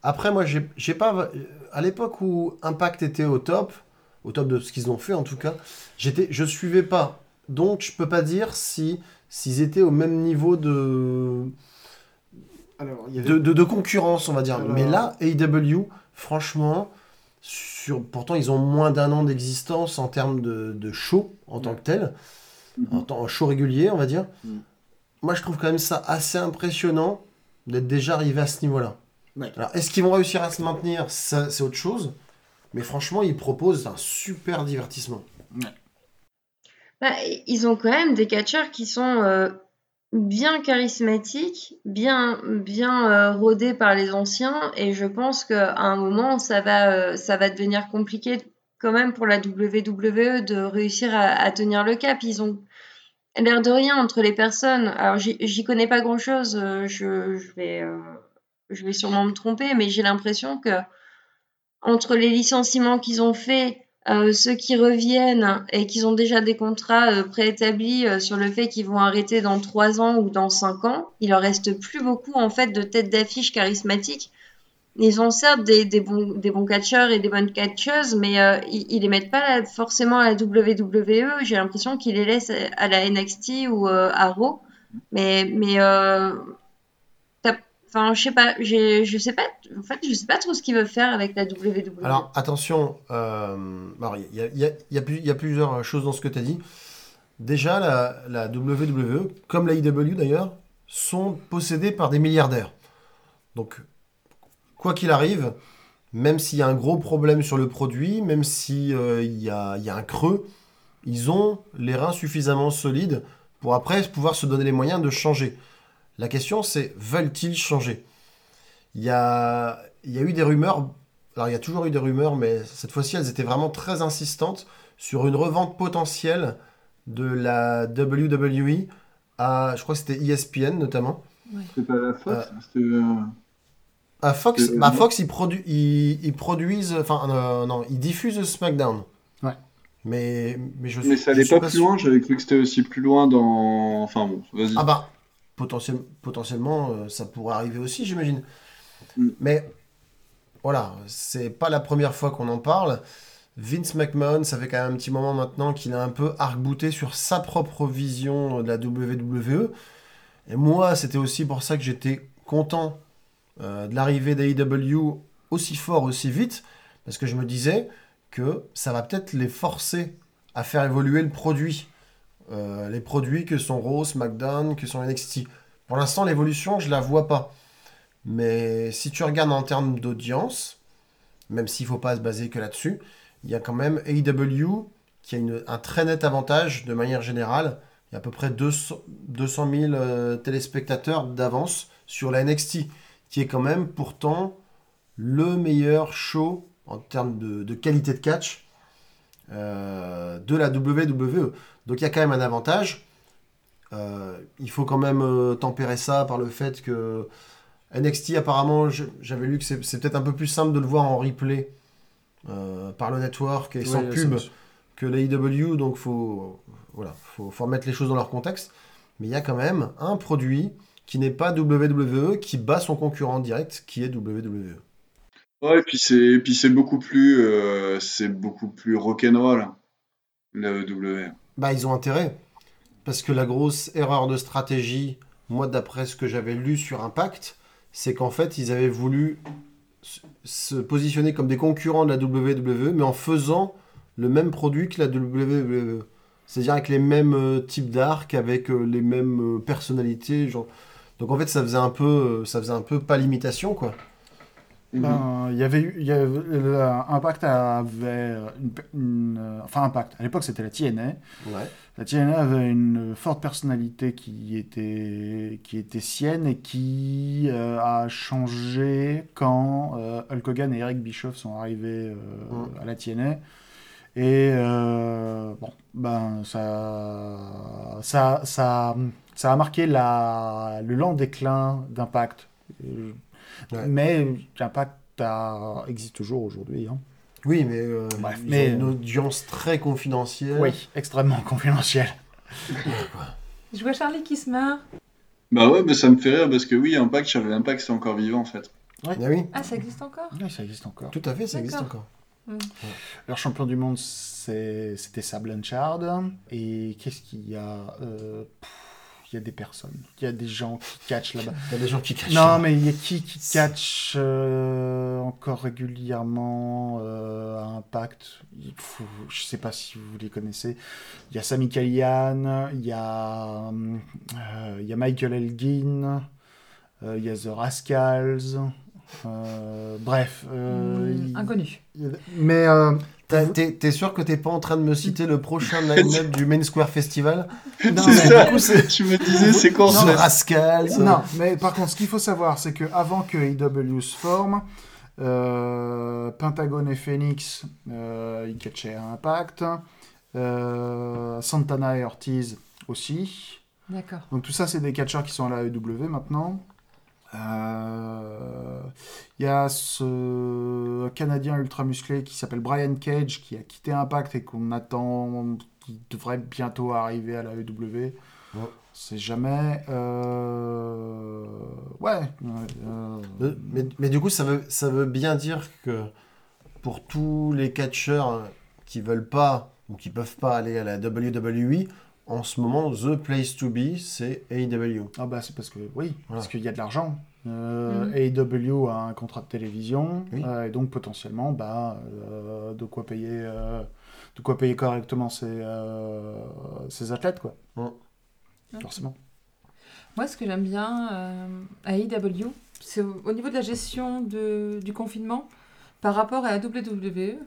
après, moi, j'ai j'ai pas. À l'époque où Impact était au top, au top de ce qu'ils ont fait en tout cas, j'étais, je suivais pas. Donc, je peux pas dire si s'ils étaient au même niveau de, Alors, il y avait de, de- de concurrence, on va dire. Alors- Mais là, AEW, franchement, sur, pourtant, ils ont moins d'un an d'existence en termes de, de show en tant que tel, en, tant- en show régulier, on va dire. Mhm. Moi, je trouve quand même ça assez impressionnant d'être déjà arrivé à ce niveau-là. Ouais. Alors, est-ce qu'ils vont réussir à se maintenir? Ça, c'est autre chose. Mais franchement, ils proposent un super divertissement. Bah, ils ont quand même des catcheurs qui sont euh, bien charismatiques, bien, bien euh, rodés par les anciens, et je pense qu'à un moment, ça va, euh, ça va devenir compliqué quand même pour la WWE de réussir à, à tenir le cap. Ils ont l'air de rien entre les personnes. Alors, j'y j'y connais pas grand-chose, euh, je, je vais, euh, je vais sûrement me tromper, mais j'ai l'impression que entre les licenciements qu'ils ont faits, euh, ceux qui reviennent et qui ont déjà des contrats euh, préétablis euh, sur le fait qu'ils vont arrêter dans trois ans ou dans cinq ans, il leur reste plus beaucoup en fait de têtes d'affiche charismatiques. Ils ont certes des, bons, catcheurs et des bonnes catcheuses, mais ils, ils les mettent pas forcément à la WWE. J'ai l'impression qu'ils les laissent à la NXT ou à Raw. Mais, enfin, je sais pas, je sais pas, en fait, je sais pas trop ce qu'ils veulent faire avec la WWE. Alors, attention, euh, il y, a- y a- plusieurs choses dans ce que tu as dit. Déjà, la, la WWE, comme la IW d'ailleurs, sont possédés par des milliardaires. Donc, quoi qu'il arrive, même s'il y a un gros problème sur le produit, même s'il y, a, y a un creux, ils ont les reins suffisamment solides pour après pouvoir se donner les moyens de changer. La question, c'est veulent-ils changer? Il y, a, il y a eu des rumeurs, alors il y a toujours eu des rumeurs, mais cette fois-ci, elles étaient vraiment très insistantes sur une revente potentielle de la WWE à, je crois que c'était ESPN notamment. C'était pas la Fox, c'était. euh, À Fox, Euh, bah, Fox ils, produ- ils, ils produisent, enfin euh, non, ils diffusent SmackDown. Ouais. Mais, mais je Mais ça je allait suis pas plus sûr. loin, j'avais cru que c'était aussi plus loin dans. Enfin bon, vas-y. Ah bah, potentiel- potentiellement, euh, ça pourrait arriver aussi, j'imagine. Mm. Mais voilà, c'est pas la première fois qu'on en parle. Vince McMahon, ça fait quand même un petit moment maintenant qu'il a un peu arc-bouté sur sa propre vision de la WWE. Et moi, c'était aussi pour ça que j'étais content euh, de l'arrivée d'AEW aussi fort, aussi vite, parce que je me disais que ça va peut-être les forcer à faire évoluer le produit. Euh, les produits que sont Raw, SmackDown, que sont NXT. Pour l'instant, l'évolution, je la vois pas. Mais si tu regardes en termes d'audience, même s'il faut pas se baser que là-dessus, il y a quand même AEW qui a un très net avantage de manière générale. Il y a à peu près 200, 200 000 euh, téléspectateurs d'avance sur la NXT, qui est quand même pourtant le meilleur show en termes de, qualité de catch de la WWE. Donc il y a quand même un avantage. Euh, il faut quand même euh, tempérer ça par le fait que NXT, apparemment, j'avais lu que c'est peut-être un peu plus simple de le voir en replay euh, par le network et sans pub que l'AEW, donc faut, voilà, faut, faut remettre les choses dans leur contexte. Mais il y a quand même un produit qui n'est pas WWE, qui bat son concurrent direct, qui est. WWE. Ouais, et puis c'est puis c'est beaucoup plus euh, c'est beaucoup plus rock'n'roll la W. Bah, ils ont intérêt. Parce que la grosse erreur de stratégie, moi, d'après ce que j'avais lu sur Impact, c'est qu'en fait, ils avaient voulu se- positionner comme des concurrents de la WWE, mais en faisant le même produit que la WWE. C'est-à-dire avec les mêmes euh, types d'arcs, avec euh, les mêmes personnalités. Genre... Donc en fait, ça faisait un peu, ça faisait un peu pas l'imitation, quoi. Mhm. Ben, il y avait eu, Impact avait une, une- enfin Impact. À l'époque, c'était la TNA. Ouais. La TNA avait une forte personnalité qui était, qui était sienne et qui euh, a changé quand euh, Hulk Hogan et Eric Bischoff sont arrivés euh, Mm. à la TNA. Et euh, bon, ben ça, ça, ça, ça a marqué la, le lent déclin d'Impact. Ouais. Mais Impact a- existe toujours aujourd'hui. hein. Oui, mais, euh, Bref, ils mais, ont une euh, audience très confidentielle. Oui, extrêmement confidentiel. Je vois Charlie qui se marre. Bah ouais, mais ça me fait rire parce que oui, Impact, pas que c'était encore vivant en fait. Ah oui, Ah, ça existe encore? Oui, ça existe encore. tout à fait, ça existe encore. Leur champion du monde, c'est- c'était Sab Blanchard. Et qu'est-ce qu'il y a? Euh, pff, Il y a des personnes. Il y a des gens qui catchent là-bas. Il y a des gens qui cachent. Non, mais il y a qui qui catch euh, encore régulièrement euh, à Impact? Il faut, Je sais pas si vous les connaissez. Il y a Sami Callihan, il y a, euh, il y a Michael Elgin, euh, il y a The Rascals. euh, bref. euh, Hmm, il- Inconnu. mais euh, T'es sûr que t'es pas en train de me citer le prochain line-up du Main Square Festival Non, c'est mais ça, du coup, c'est- je me disais, c'est quand The ça Rascals Non, mais par contre, ce qu'il faut savoir, c'est que avant que AEW se forme, euh, Pentagon et Phoenix, euh, ils catchaient à Impact. Euh, Santana et Ortiz aussi. D'accord. Donc tout ça, c'est des catcheurs qui sont à la AEW maintenant. Euh, Il y a ce Canadien ultra musclé qui s'appelle Brian Cage qui a quitté Impact et qu'on attend, qui devrait bientôt arriver à la. Ouais. C'est jamais. euh, Ouais. euh, Mais, mais- mais du coup, ça veut, ça veut bien dire que pour tous les catcheurs qui veulent pas ou qui peuvent pas aller à la WWE, en ce moment, the place to be, c'est AEW. Ah bah c'est parce que oui, Voilà. parce qu'il y a de l'argent. Euh, Mhm. AEW a un contrat de télévision Oui. euh, et donc potentiellement bah euh, de quoi payer euh, de quoi payer correctement ses, euh, ses athlètes quoi. Forcément. Moi, ce que j'aime bien euh, à AEW, c'est au, au niveau de la gestion de- du confinement par rapport à la WWE.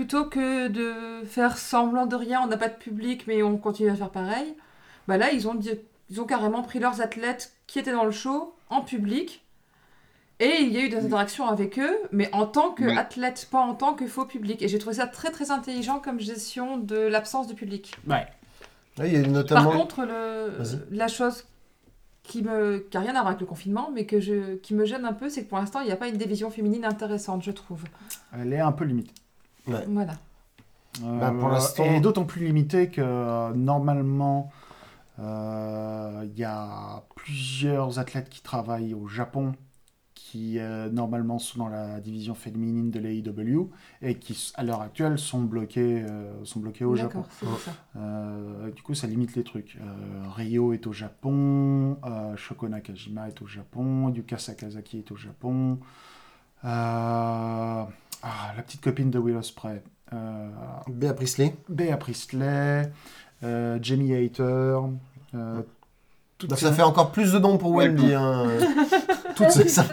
Plutôt que de faire semblant de rien, on n'a pas de public, mais on continue à faire pareil. Bah là, ils ont, dit- ils ont carrément pris leurs athlètes qui étaient dans le show en public. Et il y a eu des interactions avec eux, mais en tant Ouais. qu'athlète, pas en tant que faux public. Et j'ai trouvé ça très très intelligent comme gestion de l'absence de public. Ouais. Là, il y a Par notamment. contre, le, la chose qui me qui a rien à voir avec le confinement, mais que je, qui me gêne un peu, c'est que pour l'instant, il n'y a pas une division féminine intéressante, je trouve. Elle est un peu Voilà. Bah, pour l'instant- Et d'autant plus limité que euh, normalement, euh, il y a plusieurs athlètes qui travaillent au Japon qui euh, normalement sont dans la division féminine de l'AEW et qui à l'heure actuelle sont bloqués, euh, sont bloqués au Japon. D'accord, c'est pour ça. Euh, du coup, ça limite les trucs. Euh, Ryo est au Japon, euh, Shoko Nakajima est au Japon, Yuka Sakazaki est au Japon. Euh, ah, la petite copine de Will Ospreay. Euh, Béa Priestley. Bea Priestley, euh, Jamie Hater. euh, Donc ces- ça fait encore plus de dons pour Wendy. hein. toutes ces- Ça-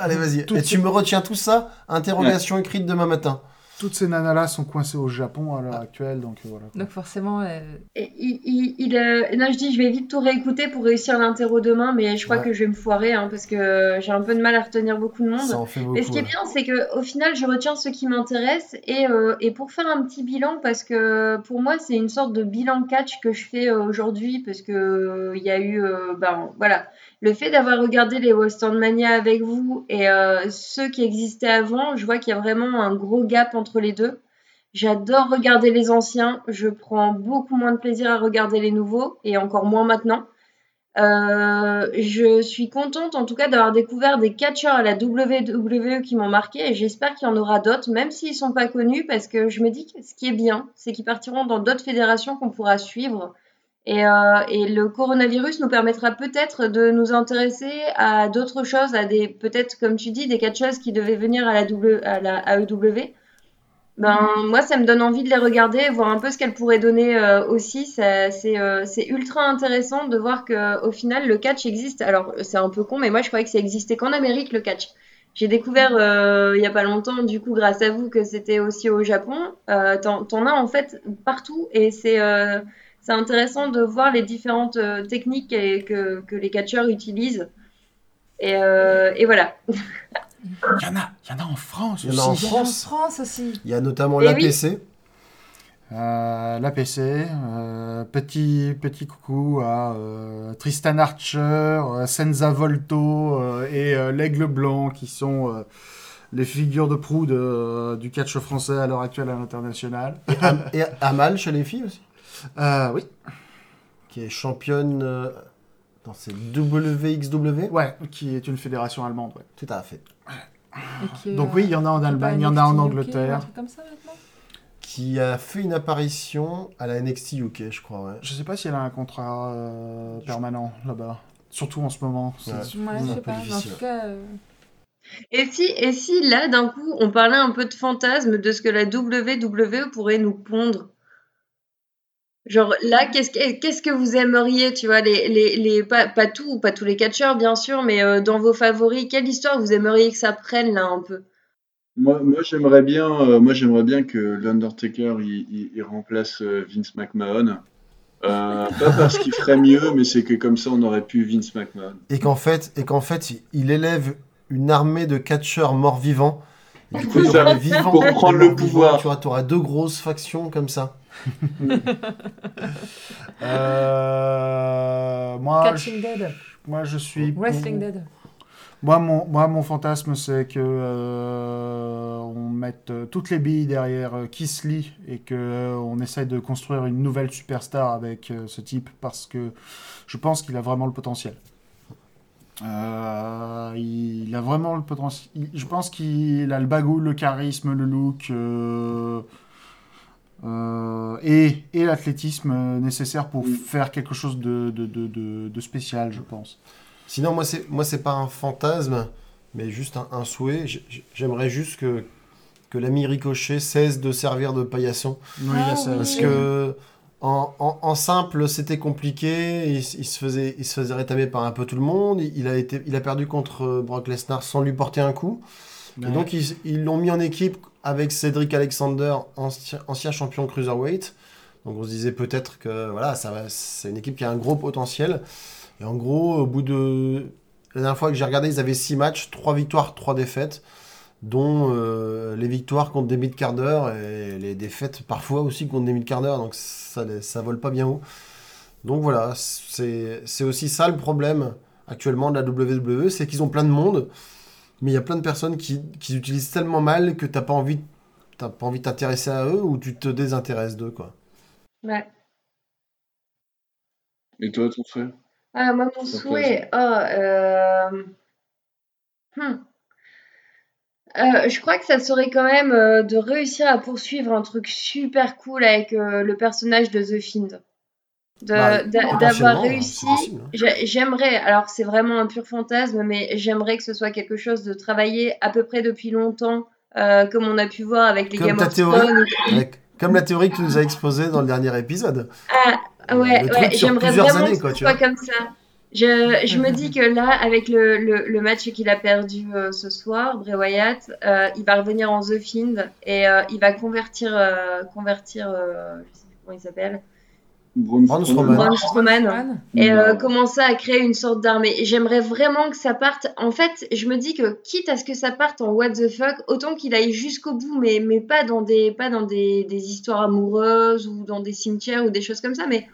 Allez, vas-y. Et tu me retiens tout ça? Interrogation écrite demain matin. Toutes ces nanas-là sont coincées au Japon à l'heure actuelle, donc euh, voilà. Donc forcément, euh, Et il, euh, non, je dis, je vais vite tout réécouter pour réussir l'interro demain, mais je crois Ouais. que je vais me foirer hein, parce que j'ai un peu de mal à retenir beaucoup de monde. Ça en fait beaucoup. Mais ce qui est bien, c'est que au final, je retiens ce qui m'intéresse et, euh, et pour faire un petit bilan, parce que pour moi, c'est une sorte de bilan catch que je fais aujourd'hui, parce que euh, il y a eu, euh, ben voilà, le fait d'avoir regardé les Western Mania avec vous et euh, ceux qui existaient avant, je vois qu'il y a vraiment un gros gap entre les deux. J'adore regarder les anciens, je prends beaucoup moins de plaisir à regarder les nouveaux et encore moins maintenant. Euh, je suis contente en tout cas d'avoir découvert des catcheurs à la WWE qui m'ont marqué et j'espère qu'il y en aura d'autres, même s'ils sont pas connus, parce que je me dis que ce qui est bien, c'est qu'ils partiront dans d'autres fédérations qu'on pourra suivre. Et, euh, et le coronavirus nous permettra peut-être de nous intéresser à d'autres choses, à des peut-être comme tu dis des catcheuses qui devaient venir à la, w, à la AEW. Ben, moi, ça me donne envie de les regarder, voir un peu ce qu'elles pourraient donner euh, aussi. C'est euh, ultra intéressant de voir que au final, le catch existe. Alors, c'est un peu con, mais moi, je croyais que ça existait qu'en Amérique, le catch. J'ai découvert euh, il y a pas longtemps, du coup, grâce à vous, que c'était aussi au Japon. Euh, T'en t'en as en fait partout, et c'est euh, c'est intéressant de voir les différentes euh, techniques que, que les catcheurs utilisent. Et, euh, et voilà. Il y en a, il y en a en France aussi. il y en a en France. France aussi. Il y a notamment Eh l'APC. Euh, L'APC, euh, petit, petit coucou à euh, Tristan Archer, Senza Volto euh, et euh, l'Aigle Blanc qui sont euh, les figures de proue de- du catch français à l'heure actuelle à l'international. Et, Am- et Amal chez les filles aussi. Euh, oui, Qui est championne. euh, dans c'est WXW. ouais, qui est une fédération allemande. ouais. Tout à fait. Et qui, Donc euh, oui, il y en a en est Allemagne, il y en a en Angleterre. truc comme ça maintenant Qui a fait une apparition à la NXT UK, je crois. Ouais. Je sais pas si elle a un contrat euh, permanent là-bas. Surtout en ce moment. C'est- Ouais. Ouais, C'est je un sais peu pas. Mais en difficile. tout cas, euh, Et si, et si là, d'un coup, on parlait un peu de fantasme de ce que la WWE pourrait nous pondre Genre là, qu'est-ce que, qu'est-ce que vous aimeriez, tu vois, les, les, les, pas, pas tout, pas tous les catcheurs, bien sûr, mais euh, dans vos favoris, quelle histoire vous aimeriez que ça prenne là un peu? Moi, moi j'aimerais bien, euh, moi j'aimerais bien que l'Undertaker il, il- il remplace euh, Vince McMahon. Euh, pas parce qu'il ferait mieux, mais c'est que comme ça on aurait pu Vince McMahon. Et qu'en fait, et qu'en fait, il- élève une armée de catcheurs morts-vivants. Et Du coup, il y aura ça, les vivants pour prendre le pouvoir. Tu vois, tu auras deux grosses factions comme ça. Euh, moi, Catching je, Dead, moi, je suis. pour- Wrestling Dead. Moi, mon, moi, mon fantasme, c'est que euh, on mette euh, toutes les billes derrière Lee et que euh, on essaye de construire une nouvelle superstar avec ce type parce que je pense qu'il a vraiment le potentiel. Euh, il a vraiment le potentiel. Je pense qu'il a le bagou, le charisme, le look euh, euh, et, et l'athlétisme euh, nécessaire pour faire quelque chose de, de, de, de- de spécial, je pense. Sinon, moi, c'est moi, c'est pas un fantasme, mais juste un, un souhait. J'aimerais juste que, que l'ami Ricochet cesse de servir de paillasson. Oui, Ah ça. Parce que en, en- en simple, c'était compliqué. Il, se faisait, il se faisait rétamer par un peu tout le monde. Il, il a, été, il a perdu contre euh, Brock Lesnar sans lui porter un coup. Et donc, ils l'ont mis en équipe avec Cédric Alexander, ancien, champion cruiserweight. Donc, on se disait peut-être que voilà, c'est une équipe qui a un gros potentiel. Et en gros, au bout de. La dernière fois que j'ai regardé, ils avaient 6 matchs, 3 victoires, 3 défaites, dont euh, les victoires contre des mid-carders et les défaites parfois aussi contre des mid-carders. Donc, ça, ça vole pas bien haut. Donc voilà, c'est aussi ça le problème actuellement de la WWE, c'est qu'ils ont plein de monde, mais il y a plein de personnes qui, qui utilisent tellement mal que t'as pas envie t'as pas envie de t'intéresser à eux ou tu te désintéresses d'eux, quoi. Ouais. Et toi, ton frère? Ah, moi, mon souhait. Oh, euh, hmm. Euh, je crois que ça serait quand même euh, de réussir à poursuivre un truc super cool avec euh, le personnage de The Fiend. De- Bah, d'a- potentiellement, D'avoir c'est réussi. hein. J'ai- J'aimerais, alors c'est vraiment un pur fantasme, mais j'aimerais que ce soit quelque chose de travaillé à peu près depuis longtemps, euh, comme on a pu voir avec les Comme Game of. Thrones. Comme la théorie que tu nous as exposée dans le dernier épisode. Ah, ouais, truc ouais, j'aimerais vraiment années, que quoi, ce tu soit comme ça. Je, je me dis que là, avec le, le, le match qu'il a perdu euh, ce soir, Bray Wyatt, euh, il va revenir en The Fiend et euh, il va convertir, euh, convertir euh, je sais plus comment il s'appelle, Braun Strowman. Et euh, commencer à créer une sorte d'armée? J'aimerais vraiment que ça parte. En fait, je me dis que quitte à ce que ça parte en what the fuck, autant qu'il aille jusqu'au bout, mais, mais pas dans, des, pas dans des, des histoires amoureuses ou dans des cimetières ou des choses comme ça, mais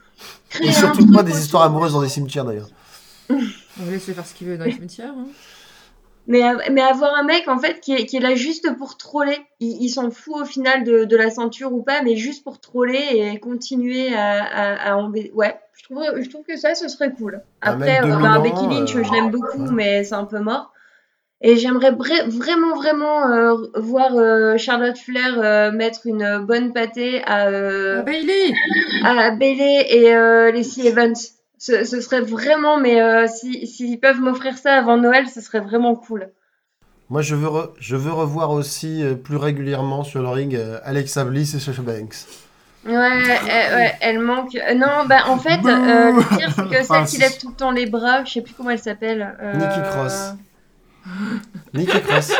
créer Et un surtout truc pas des histoires amoureuses dans des cimetières, d'ailleurs. On va laisser faire ce qu'il veut dans les cimetières. hein. Mais, mais avoir un mec en fait qui est, qui est là juste pour troller, il, il s'en fout au final de, de la ceinture ou pas, mais juste pour troller et continuer à, à, à embê- Ouais, je trouve, je trouve que ça, ce serait cool. Un Après, euh, bah, Becky Lynch, euh, je l'aime beaucoup, ouais. mais c'est un peu mort. Et j'aimerais vra- vraiment, vraiment euh, voir euh, Charlotte Flair euh, mettre une bonne pâtée à, euh, Ah, Bailey à Bailey et euh, Lacey Evans. Ce, ce serait vraiment, mais euh, si- s'ils peuvent m'offrir ça avant Noël, ce serait vraiment cool. Moi, je veux, re- je veux revoir aussi euh, plus régulièrement sur le ring euh, Alexa Bliss et Sasha Banks. Ouais, ouais, elle manque. non, bah en fait, euh, le pire, c'est que celle Ah, qui si. lève tout le temps les bras, je sais plus comment elle s'appelle. euh, Nikki Cross. Nikki Cross.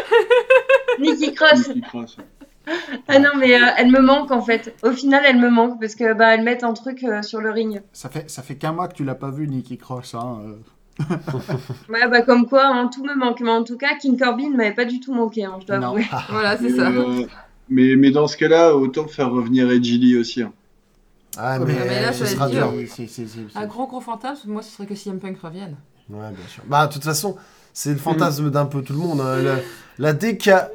Nikki Cross. Nikki Cross. Ah non, mais euh, elle me manque en fait. Au final, elle me manque parce que bah elle met un truc euh, sur le ring. Ça fait, ça fait qu'un mois que tu l'as pas vu, Nikki Cross. Hein. euh. Ouais, bah comme quoi, hein, tout me manque. Mais en tout cas, King Corbin m'avait pas du tout manqué, hein, je dois Non. avouer. Voilà, c'est ça. euh, mais, mais dans ce cas-là, autant faire revenir Edgy Lee aussi. hein. Ah, Ouais, mais, mais là, ça sera dur. Un gros gros fantasme, moi ce serait que CM Punk revienne. Ouais, bien sûr. Bah, de toute façon, c'est le fantasme d'un peu tout le monde. hein. La, la DK. c'est- il y a-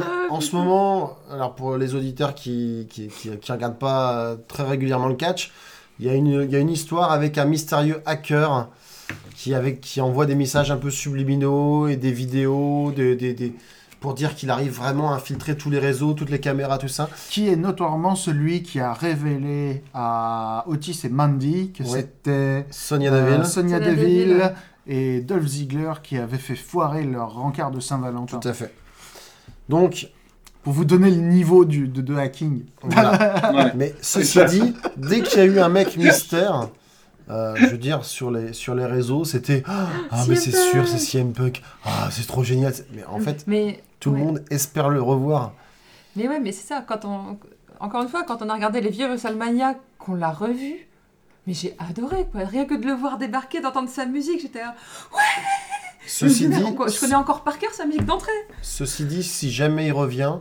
Ah, en ce moment, alors pour les auditeurs qui qui, qui, qui regardent pas euh, très régulièrement le catch, il y, a une, il y a une histoire avec un mystérieux hacker qui, avec, qui envoie des messages un peu subliminaux et des vidéos des, des, des- pour dire qu'il arrive vraiment à infiltrer tous les réseaux, toutes les caméras, tout ça. Qui est notoirement celui qui a révélé à Otis et Mandy que Ouais. c'était Sonia euh, Deville. Sonia Sonia Deville Deville. et Dolph Ziggler qui avaient fait foirer leur rencard de Saint-Valentin. Tout à fait. Donc, Pour vous donner le niveau du, de, de hacking. voilà. Ouais. Mais ceci dit, dès qu'il y a eu un mec mystère, euh, je veux dire, sur les, sur les réseaux, c'était Ah, mais CM c'est sûr, c'est CM Punk. Ah, c'est trop génial. Mais en fait, Mais, tout ouais. le monde espère le revoir. mais ouais, mais c'est ça. Quand on... Encore une fois, quand on a regardé les vieux WrestleMania, qu'on l'a revu, mais j'ai adoré quoi. Rien que de le voir débarquer, d'entendre sa musique, j'étais là. Ceci dit, je connais encore par cœur sa musique d'entrée. ceci dit, si jamais il revient,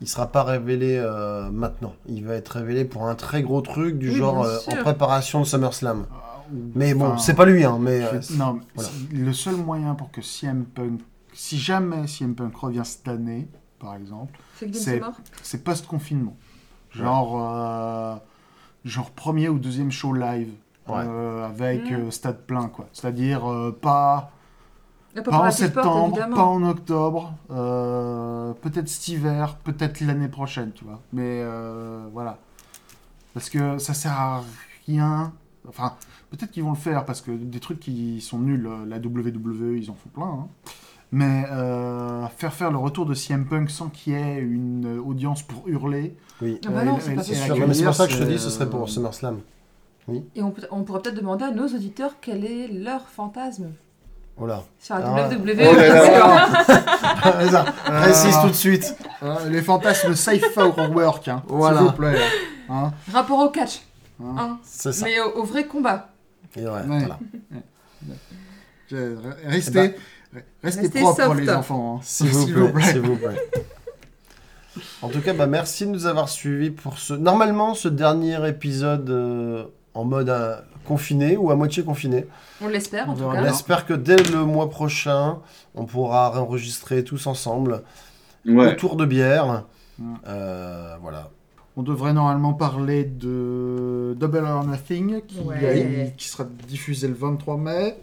il sera pas révélé euh, maintenant. Il va être révélé pour un très gros truc du Oui, genre euh, en préparation de SummerSlam. Ou- Mais bon, enfin, c'est pas lui, hein. Mais euh, non, voilà. le seul moyen pour que CM Punk, si jamais CM Punk revient cette année, par exemple, C'est post-confinement. Genre, euh, genre premier ou deuxième show live. Ouais. euh, avec Mm. euh, stade plein quoi. C'est-à-dire euh, pas, pas en Sport, septembre, pas en octobre, euh, peut-être cet hiver, peut-être l'année prochaine, tu vois. Mais euh, voilà. Parce que ça sert à rien. Enfin, peut-être qu'ils vont le faire parce que des trucs qui sont nuls, euh, la WWE, ils en font plein. hein. Mais euh, faire faire le retour de CM Punk sans qu'il y ait une audience pour hurler. oui. Ah bah c'est l'accueillir, Mais c'est pour ça que je te dis, ce serait pour SummerSlam. Et on, peut- on pourrait peut-être demander à nos auditeurs quel est leur fantasme Voilà. sur la Ah. WWE. Oh là là. C'est ça. Précise tout de suite. Euh, les fantasmes safe for work, hein, Voilà. s'il vous plaît. Hein, Rapport au catch, hein. C'est ça. mais au, au vrai combat. Et ouais, Ouais. voilà. Je- Restez, restez, Restez propres, soft. les enfants. hein. S'il vous, plaît, s'il vous plaît. En tout cas, bah, merci de nous avoir suivis pour ce. Normalement, ce dernier épisode euh, en mode euh, confiné ou à moitié confiné. On l'espère en On tout On cas. bien. espère que dès le mois prochain, on pourra enregistrer tous ensemble Ouais. autour de bière. Euh, voilà. On devrait normalement parler de Double or Nothing, qui, Ouais. qui sera diffusé le 23 mai,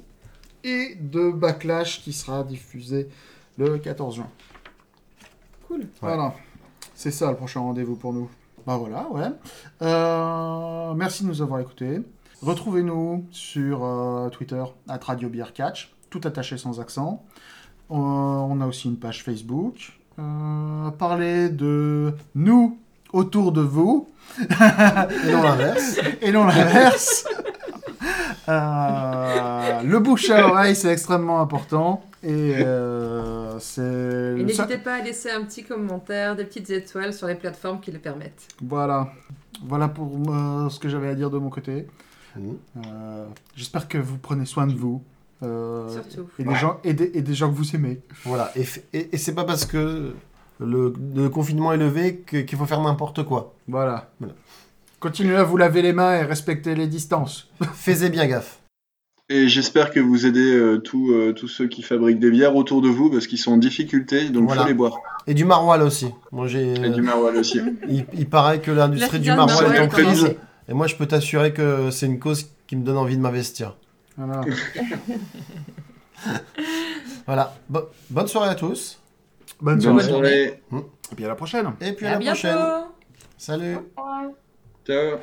et de Backlash, qui sera diffusé le 14 juin. Cool. Voilà. C'est ça le prochain rendez-vous pour nous. Bah voilà, ouais. Euh, merci de nous avoir écoutés. Retrouvez-nous sur euh, Twitter, at Radio Beer Catch, tout attaché sans accent. Euh, on a aussi une page Facebook. Parlez de nous autour de vous Et non l'inverse. et non l'inverse. Le bouche à oreille, c'est extrêmement important. Et euh, c'est. Et ça- n'hésitez pas à laisser un petit commentaire, des petites étoiles sur les plateformes qui le permettent. Voilà. Voilà pour euh, ce que j'avais à dire de mon côté. Mhm. Euh, J'espère que vous prenez soin de vous. euh, Surtout. et, des gens, et, des, et des gens que vous aimez. Voilà. Et, et, et c'est pas parce que le, le confinement est levé qu'il faut faire n'importe quoi. Voilà. Voilà. Continuez à vous laver les mains et respecter les distances. Faites bien gaffe. Et j'espère que vous aidez euh, tous euh, tous ceux qui fabriquent des bières autour de vous parce qu'ils sont en difficulté, donc Voilà. faut les boire. Et du maroilles aussi. Moi, j'ai. Et du maroilles aussi. il, il paraît que l'industrie du maroilles est en crise. Et moi, je peux t'assurer que c'est une cause qui me donne envie de m'investir. Voilà. Voilà. Bo- bonne soirée à tous. Bonne Bonne soirée. soirée. Et puis à la prochaine. Et puis à, À la bientôt prochaine. Salut. Ciao.